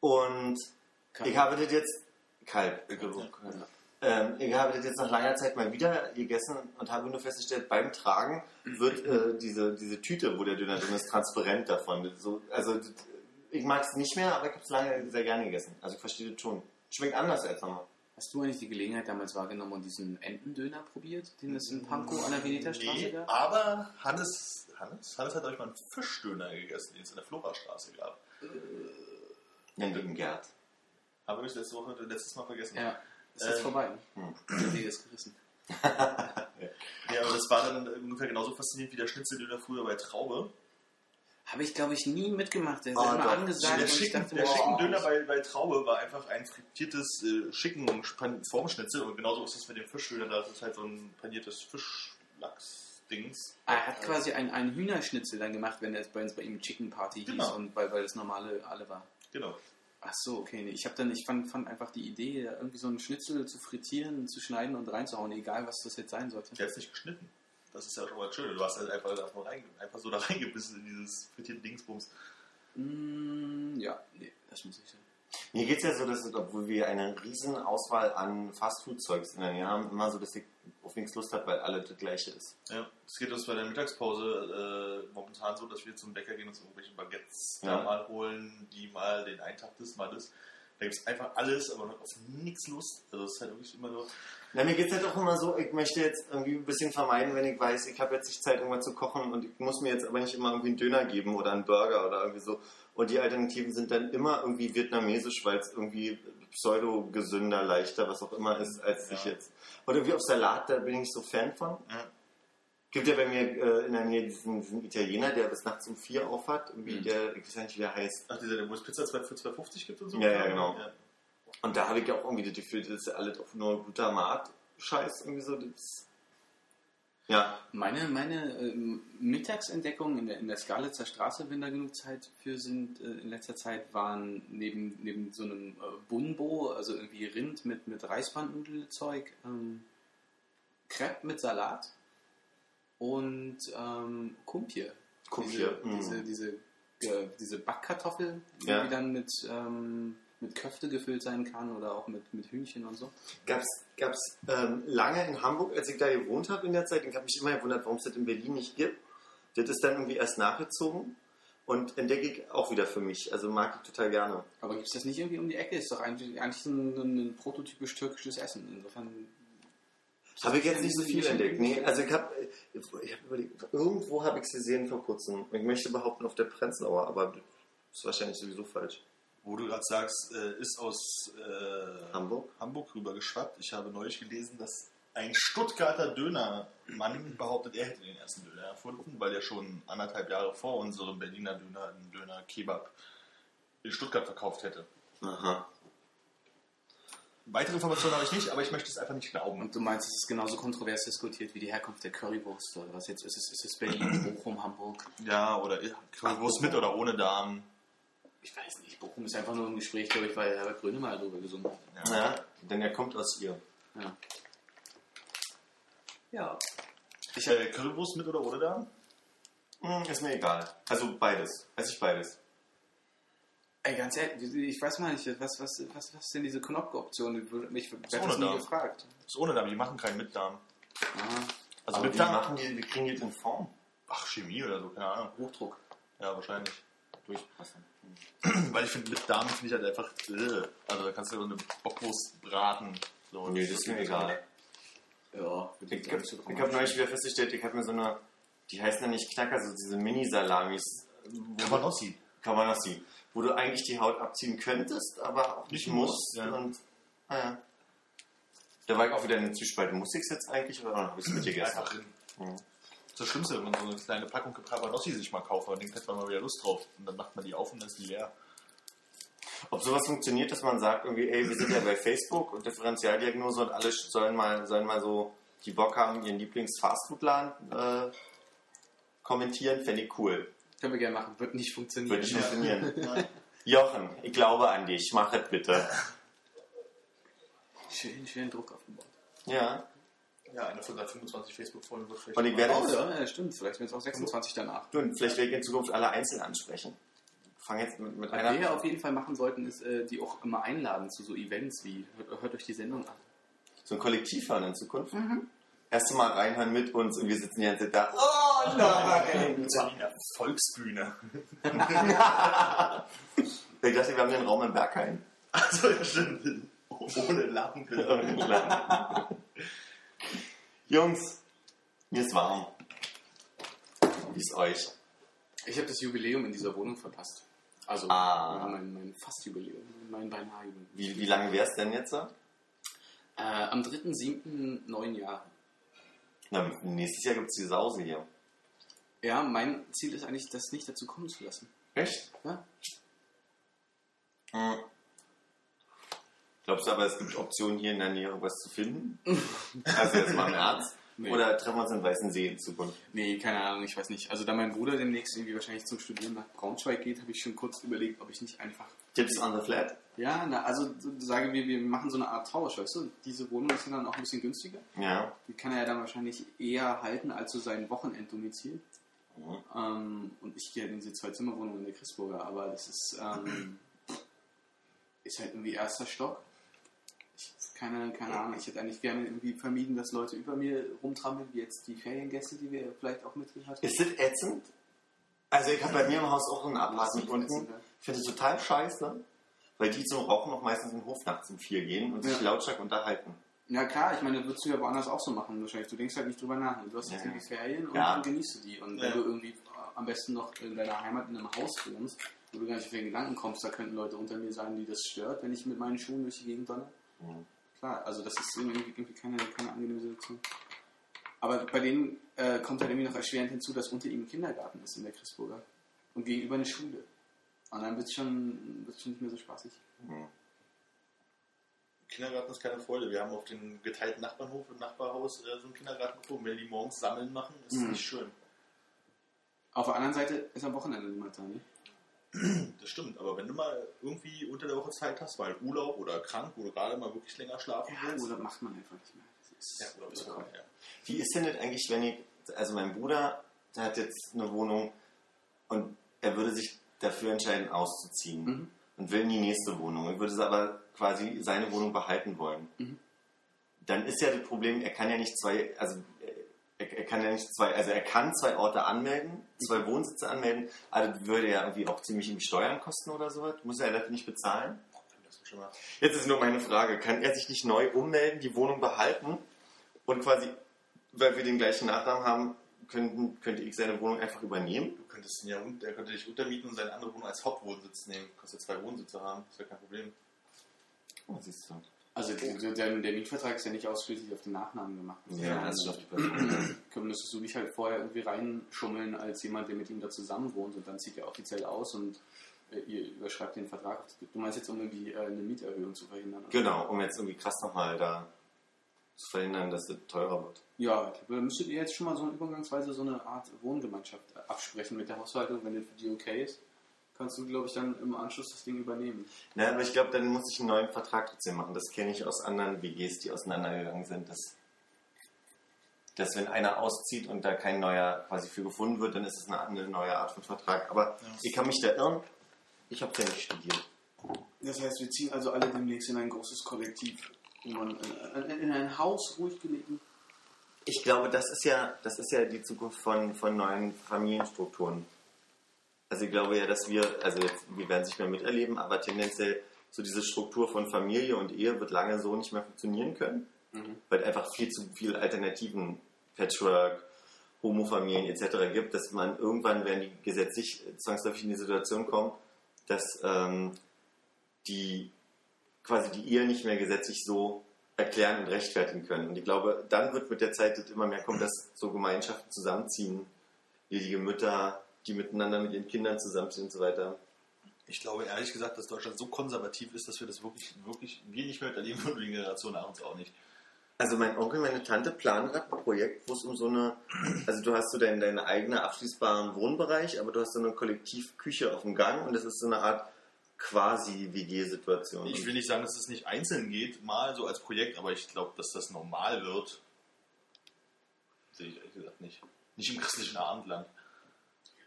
und Kalb. ich habe das jetzt Kalb. Ähm, ich habe das jetzt nach langer Zeit mal wieder gegessen und habe nur festgestellt, beim Tragen wird äh, diese, diese Tüte, wo der Döner drin ist, transparent davon. So, also ich mag es nicht mehr, aber ich habe es lange sehr gerne gegessen. Also ich verstehe das schon. Schmeckt anders als nochmal. Hast du eigentlich die Gelegenheit damals wahrgenommen und diesen Entendöner probiert, den es in Pankow an der Veneta-Straße Nee, gab? aber Hannes, Hannes, Hannes hat euch mal einen Fischdöner gegessen, den es in der Florastraße gab. Wir ihn Gerd. Habe ich letzte Woche, letztes Mal vergessen. Ja, ist jetzt Ähm, vorbei. hm. Die ist gerissen. Ja, aber das war dann ungefähr genauso faszinierend wie der Schnitzeldöner früher bei Traube. Habe ich, glaube ich, nie mitgemacht. Der ist Ah, immer doch. angesagt. der schicken, dachte, der schicken Döner bei, bei Traube war einfach ein frittiertes äh, schicken Formschnitzel und genauso ist es mit dem Fischdöner. Da ist halt so ein paniertes Fischlachs-Dings. Er hat quasi ein, ein Hühnerschnitzel dann gemacht, wenn er es bei uns bei ihm Chicken Party hieß Genau. und weil, weil das normale alle war. Genau. Ach so, okay. Ich habe dann, ich fand, fand einfach die Idee, irgendwie so einen Schnitzel zu frittieren, zu schneiden und reinzuhauen, egal was das jetzt sein sollte. Der ist nicht geschnitten. Das ist ja schon mal das Schöne. Du hast halt einfach, rein, einfach so da reingebissen in dieses frittierte Dingsbums. Mm, ja, nee, das muss ich sagen. Mir geht es ja so, dass obwohl wir eine riesen Auswahl an Fastfood-Zeugs in der Nähe haben, immer so, dass ich auf nichts Lust habe, weil alle das gleiche ist. Ja, es geht uns bei der Mittagspause äh, momentan so, dass wir zum Bäcker gehen und uns irgendwelche Baguettes Ja. da mal holen, die mal den einen Tag das, mal das. Da gibt es einfach alles, aber man hat auf nichts Lust. Also es ist halt wirklich immer nur. Na, mir geht es halt auch immer so, ich möchte jetzt irgendwie ein bisschen vermeiden, wenn ich weiß, ich habe jetzt nicht Zeit, irgendwas zu kochen und ich muss mir jetzt aber nicht immer irgendwie einen Döner geben oder einen Burger oder irgendwie so. Und die Alternativen sind dann immer irgendwie vietnamesisch, weil es irgendwie pseudo-gesünder, leichter, was auch immer ist, als Ja. ich jetzt. Oder irgendwie auf Salat, da bin ich so Fan von. Ja. Gibt ja bei mir äh, in der Nähe diesen, diesen Italiener, der bis nachts um vier aufhat, irgendwie Mhm. der, ich weiß nicht, wie der heißt. Ach, dieser, wo es Pizza für 2,50 gibt und so? Ja, ja, genau. Ja. Und da habe ich ja auch irgendwie das Gefühl, das ist ja alles auch nur Glutamat-Scheiß, irgendwie so. Das ja, Meine, meine ähm, Mittagsentdeckungen in der, in der Skalitzer Straße, wenn da genug Zeit für sind, äh, in letzter Zeit waren neben, neben so einem äh, Bunbo, also irgendwie Rind mit, mit Reisbandnudelzeug, ähm, Crepe mit Salat und ähm, Kumpir. Kumpir, Diese, mm. diese, diese, äh, diese Backkartoffel, Ja. die dann mit, ähm, mit Köfte gefüllt sein kann oder auch mit, mit Hühnchen und so. gab's gab's ähm, lange in Hamburg, als ich da gewohnt habe in der Zeit. Ich habe mich immer gewundert, warum es das in Berlin nicht gibt. Das ist dann irgendwie erst nachgezogen und entdecke ich auch wieder für mich. Also mag ich total gerne. Aber gibt es das nicht irgendwie um die Ecke? Ist doch eigentlich, eigentlich ein, ein prototypisch türkisches Essen. Insofern. Habe ich jetzt nicht so viel entdeckt. Nee, also ich habe ich hab überlegt, irgendwo habe ich es gesehen vor kurzem. Ich möchte behaupten auf der Prenzlauer, aber das ist wahrscheinlich sowieso falsch. Wo du gerade sagst, äh, ist aus äh, Hamburg? Hamburg rüber geschwappt. Ich habe neulich gelesen, dass ein Stuttgarter Dönermann behauptet, er hätte den ersten Döner erfunden, weil er schon anderthalb Jahre vor unserem Berliner Döner einen Döner Kebab in Stuttgart verkauft hätte. Aha. Weitere Informationen habe ich nicht, aber ich möchte es einfach nicht glauben. Und du meinst, es ist genauso kontrovers diskutiert wie die Herkunft der Currywurst oder was jetzt ist es? Ist es Berlin, Bochum, Hamburg? Ja, oder Currywurst mit oder ohne Darm. Ich weiß nicht. Bochum ist einfach nur im Gespräch, glaube ich, weil Herbert Grönemeyer darüber gesungen hat. Ja, denn er kommt aus ihr. Ja. Ja. Ich, äh, Currywurst mit oder ohne Darm? Hm, ist mir egal. Also beides. Esse ich beides. Ey, ganz ehrlich, ich weiß mal nicht, was, was, was, was ist denn diese Knopfoption? Ich werde mich werd ohne das nie Darm. gefragt. Das ist ohne Darm, die machen keinen Mitdarm. Ah, Also Aber machen die, wie kriegen die das in Form? ach, Chemie oder so, keine Ahnung. Hochdruck. Ja, wahrscheinlich. Durchpassen. Weil ich finde, mit Darm finde ich halt einfach, äh, also da kannst du so eine Bockwurst braten. So. Nee, das ist mir egal. Ja, Ich, ich habe hab neulich wieder festgestellt, ich habe mir so eine, die heißen ja nicht Knacker, so diese Mini-Salamis. Cabanossi. Cabanossi. Wo du eigentlich die Haut abziehen könntest, aber auch nicht Nicht musst. ja. Und, ah ja. Da war ich auch wieder in der Zwiespalt. Muss ich es jetzt eigentlich oder habe ich es mitgegessen? Einfach drin. Mhm. Das ist das Schlimmste, wenn man so eine kleine Packung Cabanossi sich mal kauft, aber denkt, man mal wieder Lust drauf. Und dann macht man die auf und dann ist die leer. Ob sowas funktioniert, dass man sagt, irgendwie, ey, wir sind ja bei Facebook und Differentialdiagnose und alle sollen mal, sollen mal so, die Bock haben, ihren Lieblings-Fastfood-Laden äh, kommentieren, fände ich cool. Können wir gerne machen, wird nicht funktionieren. Würde nicht funktionieren. Jochen, ich glaube an dich, mach es bitte. Schön, schön Druck aufgebaut. Ja. Ja, eine von 25 Facebook-Folgen wird vielleicht. Und ich werde Oh, jetzt, ja, ja, stimmt. Vielleicht werden es auch 26 danach. und vielleicht werde ich in Zukunft alle einzeln ansprechen. Ich fange jetzt mit, mit Was einer. wir auf jeden Fall machen sollten, ist, äh, die auch immer einladen zu so Events wie, hört, hört euch die Sendung an. so ein Kollektiv hören in Zukunft. Erst mal reinhören mit uns und wir sitzen die ganze Zeit da. Oh nein! Berliner Volksbühne. Ich dachte, wir haben den Raum in Bergheim. Also, ja, stimmt. Ohne Lachen. Jungs, mir ist warm. Wie ist euch? Ich habe das Jubiläum in dieser Wohnung verpasst. Also Ah. mein, mein Fast-Jubiläum, mein beinahe Jubiläum. Wie, wie lange wäre es denn jetzt? Äh, am 3.7. neun Jahre. Na, nächstes Jahr gibt es die Sause hier. Ja, mein Ziel ist eigentlich, das nicht dazu kommen zu lassen. Echt? Ja? Hm. Glaubst du aber, es gibt Optionen hier in der Nähe, irgendwas zu finden? Also jetzt mal im Ernst? Nee. Oder treffen wir uns in Weißensee in Zukunft? Nee, keine Ahnung, ich weiß nicht. Also da mein Bruder demnächst irgendwie wahrscheinlich zum Studieren nach Braunschweig geht, habe ich schon kurz überlegt, ob ich nicht einfach... Tipps on the flat? Ja, na, also so- sagen wir, wir machen so eine Art Tausch, weißt du? Diese Wohnung ist dann auch ein bisschen günstiger. Ja. Die kann er ja dann wahrscheinlich eher halten als so sein Wochenenddomizil. Mhm. Ähm, und ich gehe halt in diese Zwei-Zimmer-Wohnung in der Christburger, aber das ist, ähm, ist halt irgendwie erster Stock. Ich, keine, keine Ahnung, ich hätte eigentlich gerne irgendwie vermieden, dass Leute über mir rumtrampeln, wie jetzt die Feriengäste, die wir vielleicht auch mitgehört haben. Ist das ätzend? Also ich habe bei mir im Haus auch ein Apartment Das ist ätzend, unten. Ich finde es total scheiße, weil die zum Rauchen auch meistens im Hof nachts um vier gehen und sich Ja. lautstark unterhalten. Ja klar, ich meine, das würdest du ja woanders auch so machen wahrscheinlich. Du denkst halt nicht drüber nach. Du hast jetzt Ja. irgendwie Ferien und Ja. dann genießt du die. Und Ja. wenn du irgendwie äh, am besten noch in deiner Heimat in einem Haus wohnst, wo du gar nicht auf den Gedanken kommst, da könnten Leute unter mir sein, die das stört, wenn ich mit meinen Schuhen durch die Gegend donner. Mhm. Klar, also das ist irgendwie, irgendwie keine, keine angenehme Situation. Aber bei denen äh, kommt halt irgendwie noch erschwerend hinzu, dass unter ihm ein Kindergarten ist in der Christburger. Und gegenüber eine Schule. Und dann wird es schon, wird's schon nicht mehr so spaßig. Mhm. Kindergarten ist keine Freude. Wir haben auf den geteilten Nachbarnhof im Nachbarhaus äh, so einen Kindergarten gefunden. Wenn die morgens sammeln machen, ist Mhm. nicht schön. Auf der anderen Seite ist am Wochenende niemand da, ne? Das stimmt, aber wenn du mal irgendwie unter der Woche Zeit hast, weil Urlaub oder krank oder gerade mal wirklich länger schlafen Ja, willst. oder macht man einfach nicht mehr. Ist Ja, du bekommen. ja. Wie ist denn das eigentlich, wenn ich, also mein Bruder, der hat jetzt eine Wohnung und er würde sich dafür entscheiden, auszuziehen Mhm. und will in die nächste Wohnung. Er würde aber quasi seine Wohnung behalten wollen. Mhm. Dann ist ja das Problem, er kann ja nicht zwei, also er, er kann ja nicht zwei, also er kann zwei Orte anmelden, zwei Mhm. Wohnsitze anmelden, aber das würde ja irgendwie auch ziemlich irgendwie Steuern kosten oder so. Muss er dafür nicht bezahlen? Jetzt ist nur meine Frage, kann er sich nicht neu ummelden, die Wohnung behalten und quasi, weil wir den gleichen Nachnamen haben, könnten, könnte ich seine Wohnung einfach übernehmen? Du könntest ihn ja, er könnte dich untermieten und seine andere Wohnung als Hauptwohnsitz nehmen. Du kannst ja zwei Wohnsitze haben, ist ja kein Problem. Oh, siehst du. Also der, der, der Mietvertrag ist ja nicht ausschließlich auf den Nachnamen gemacht. Ja, das ist auf die Person. Müsstest du dich halt vorher irgendwie reinschummeln als jemand, der mit ihm da zusammen wohnt und dann zieht er offiziell aus und äh, ihr überschreibt den Vertrag. Du meinst jetzt, um irgendwie äh, eine Mieterhöhung zu verhindern? oder? Genau, um jetzt irgendwie krass nochmal da zu verhindern, dass es teurer wird. Ja, da müsstet ihr jetzt schon mal so übergangsweise so eine Art Wohngemeinschaft äh, absprechen mit der Hausverwaltung, wenn das für die okay ist. Kannst du, glaube ich, dann im Anschluss das Ding übernehmen. Na, aber ich glaube, dann muss ich einen neuen Vertrag trotzdem machen. Das kenne ich aus anderen WGs, die auseinandergegangen sind. Dass, dass wenn einer auszieht und da kein neuer quasi für gefunden wird, dann ist es eine, eine neue Art von Vertrag. Aber Ja. ich kann mich da irren. Ich habe ja nicht studiert. Das heißt, wir ziehen also alle demnächst in ein großes Kollektiv, in, in, in ein Haus ruhig gelegen. Ich glaube, das ist ja, das ist ja die Zukunft von, von neuen Familienstrukturen. Also ich glaube ja, dass wir, also jetzt, wir werden es nicht mehr miterleben, aber tendenziell so diese Struktur von Familie und Ehe wird lange so nicht mehr funktionieren können, weil einfach viel zu viele Alternativen, Patchwork, Homofamilien etc. gibt, dass man irgendwann werden die gesetzlich zwangsläufig in die Situation kommen, dass ähm, die quasi die Ehe nicht mehr gesetzlich so erklären und rechtfertigen können. Und ich glaube, dann wird mit der Zeit immer mehr kommen, dass so Gemeinschaften zusammenziehen, ledige Mütter, die miteinander mit ihren Kindern zusammenziehen und so weiter. Ich glaube ehrlich gesagt, dass Deutschland so konservativ ist, dass wir das wirklich, wirklich, wir nicht mehr erleben und die Generation nach uns auch nicht. Also mein Onkel, meine Tante planen gerade ein Projekt, wo es um so eine, also du hast so deinen deine eigene abschließbaren Wohnbereich, aber du hast so eine Kollektivküche auf dem Gang und das ist so eine Art quasi WG-Situation. Ich will nicht sagen, dass es nicht einzeln geht, mal so als Projekt, aber ich glaube, dass das normal wird, sehe ich ehrlich gesagt nicht. Nicht im christlichen Abendland.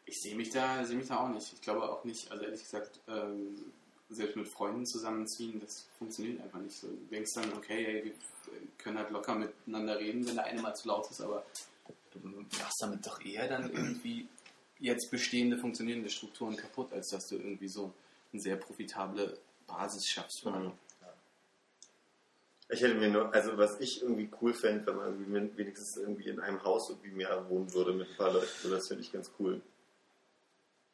Ich sehe mich da, sehe mich da auch nicht. Ich glaube auch nicht, also ehrlich gesagt, ähm, selbst mit Freunden zusammenziehen, das funktioniert einfach nicht so. Du denkst dann, okay, ey, wir können halt locker miteinander reden, wenn der eine mal zu laut ist, aber du machst damit doch eher dann irgendwie jetzt bestehende, funktionierende Strukturen kaputt, als dass du irgendwie so eine sehr profitable Basis schaffst. Mhm. Ich hätte mir nur, also was ich irgendwie cool fände, wenn man wenigstens irgendwie in einem Haus irgendwie mehr wohnen würde mit ein paar Leuten, so das finde ich ganz cool.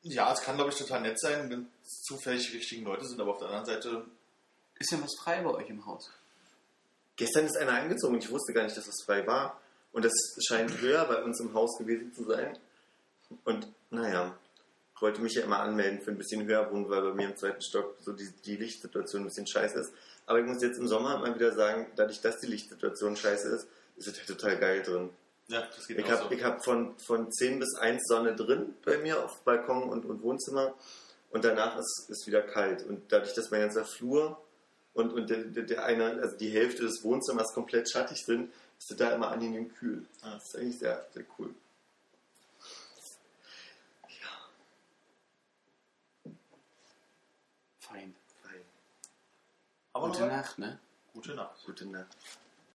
Ja, es kann, glaube ich, total nett sein, wenn es zufällig die richtigen Leute sind, aber auf der anderen Seite, Ist ja was frei bei euch im Haus? Gestern ist einer eingezogen und ich wusste gar nicht, dass das frei war. Und das scheint höher bei uns im Haus gewesen zu sein. Und naja, ich wollte mich ja immer anmelden für ein bisschen höher wohnen, weil bei mir im zweiten Stock so die, die Lichtsituation ein bisschen scheiße ist. Aber ich muss jetzt im Sommer mal wieder sagen, dadurch, dass die Lichtsituation scheiße ist, ist es halt total geil drin. Ja, das geht Ich habe so. ich hab von, von 10 bis 1 Sonne drin bei mir auf Balkon und, und Wohnzimmer und danach ist es wieder kalt. Und dadurch, dass mein ganzer Flur und, und der, der, der eine, also die Hälfte des Wohnzimmers komplett schattig sind, ist es da immer angenehm kühl. Ja. Das ist eigentlich sehr, sehr cool. Fein. Fein. Aber Gute Nacht, ne? Gute Nacht. Gute Nacht.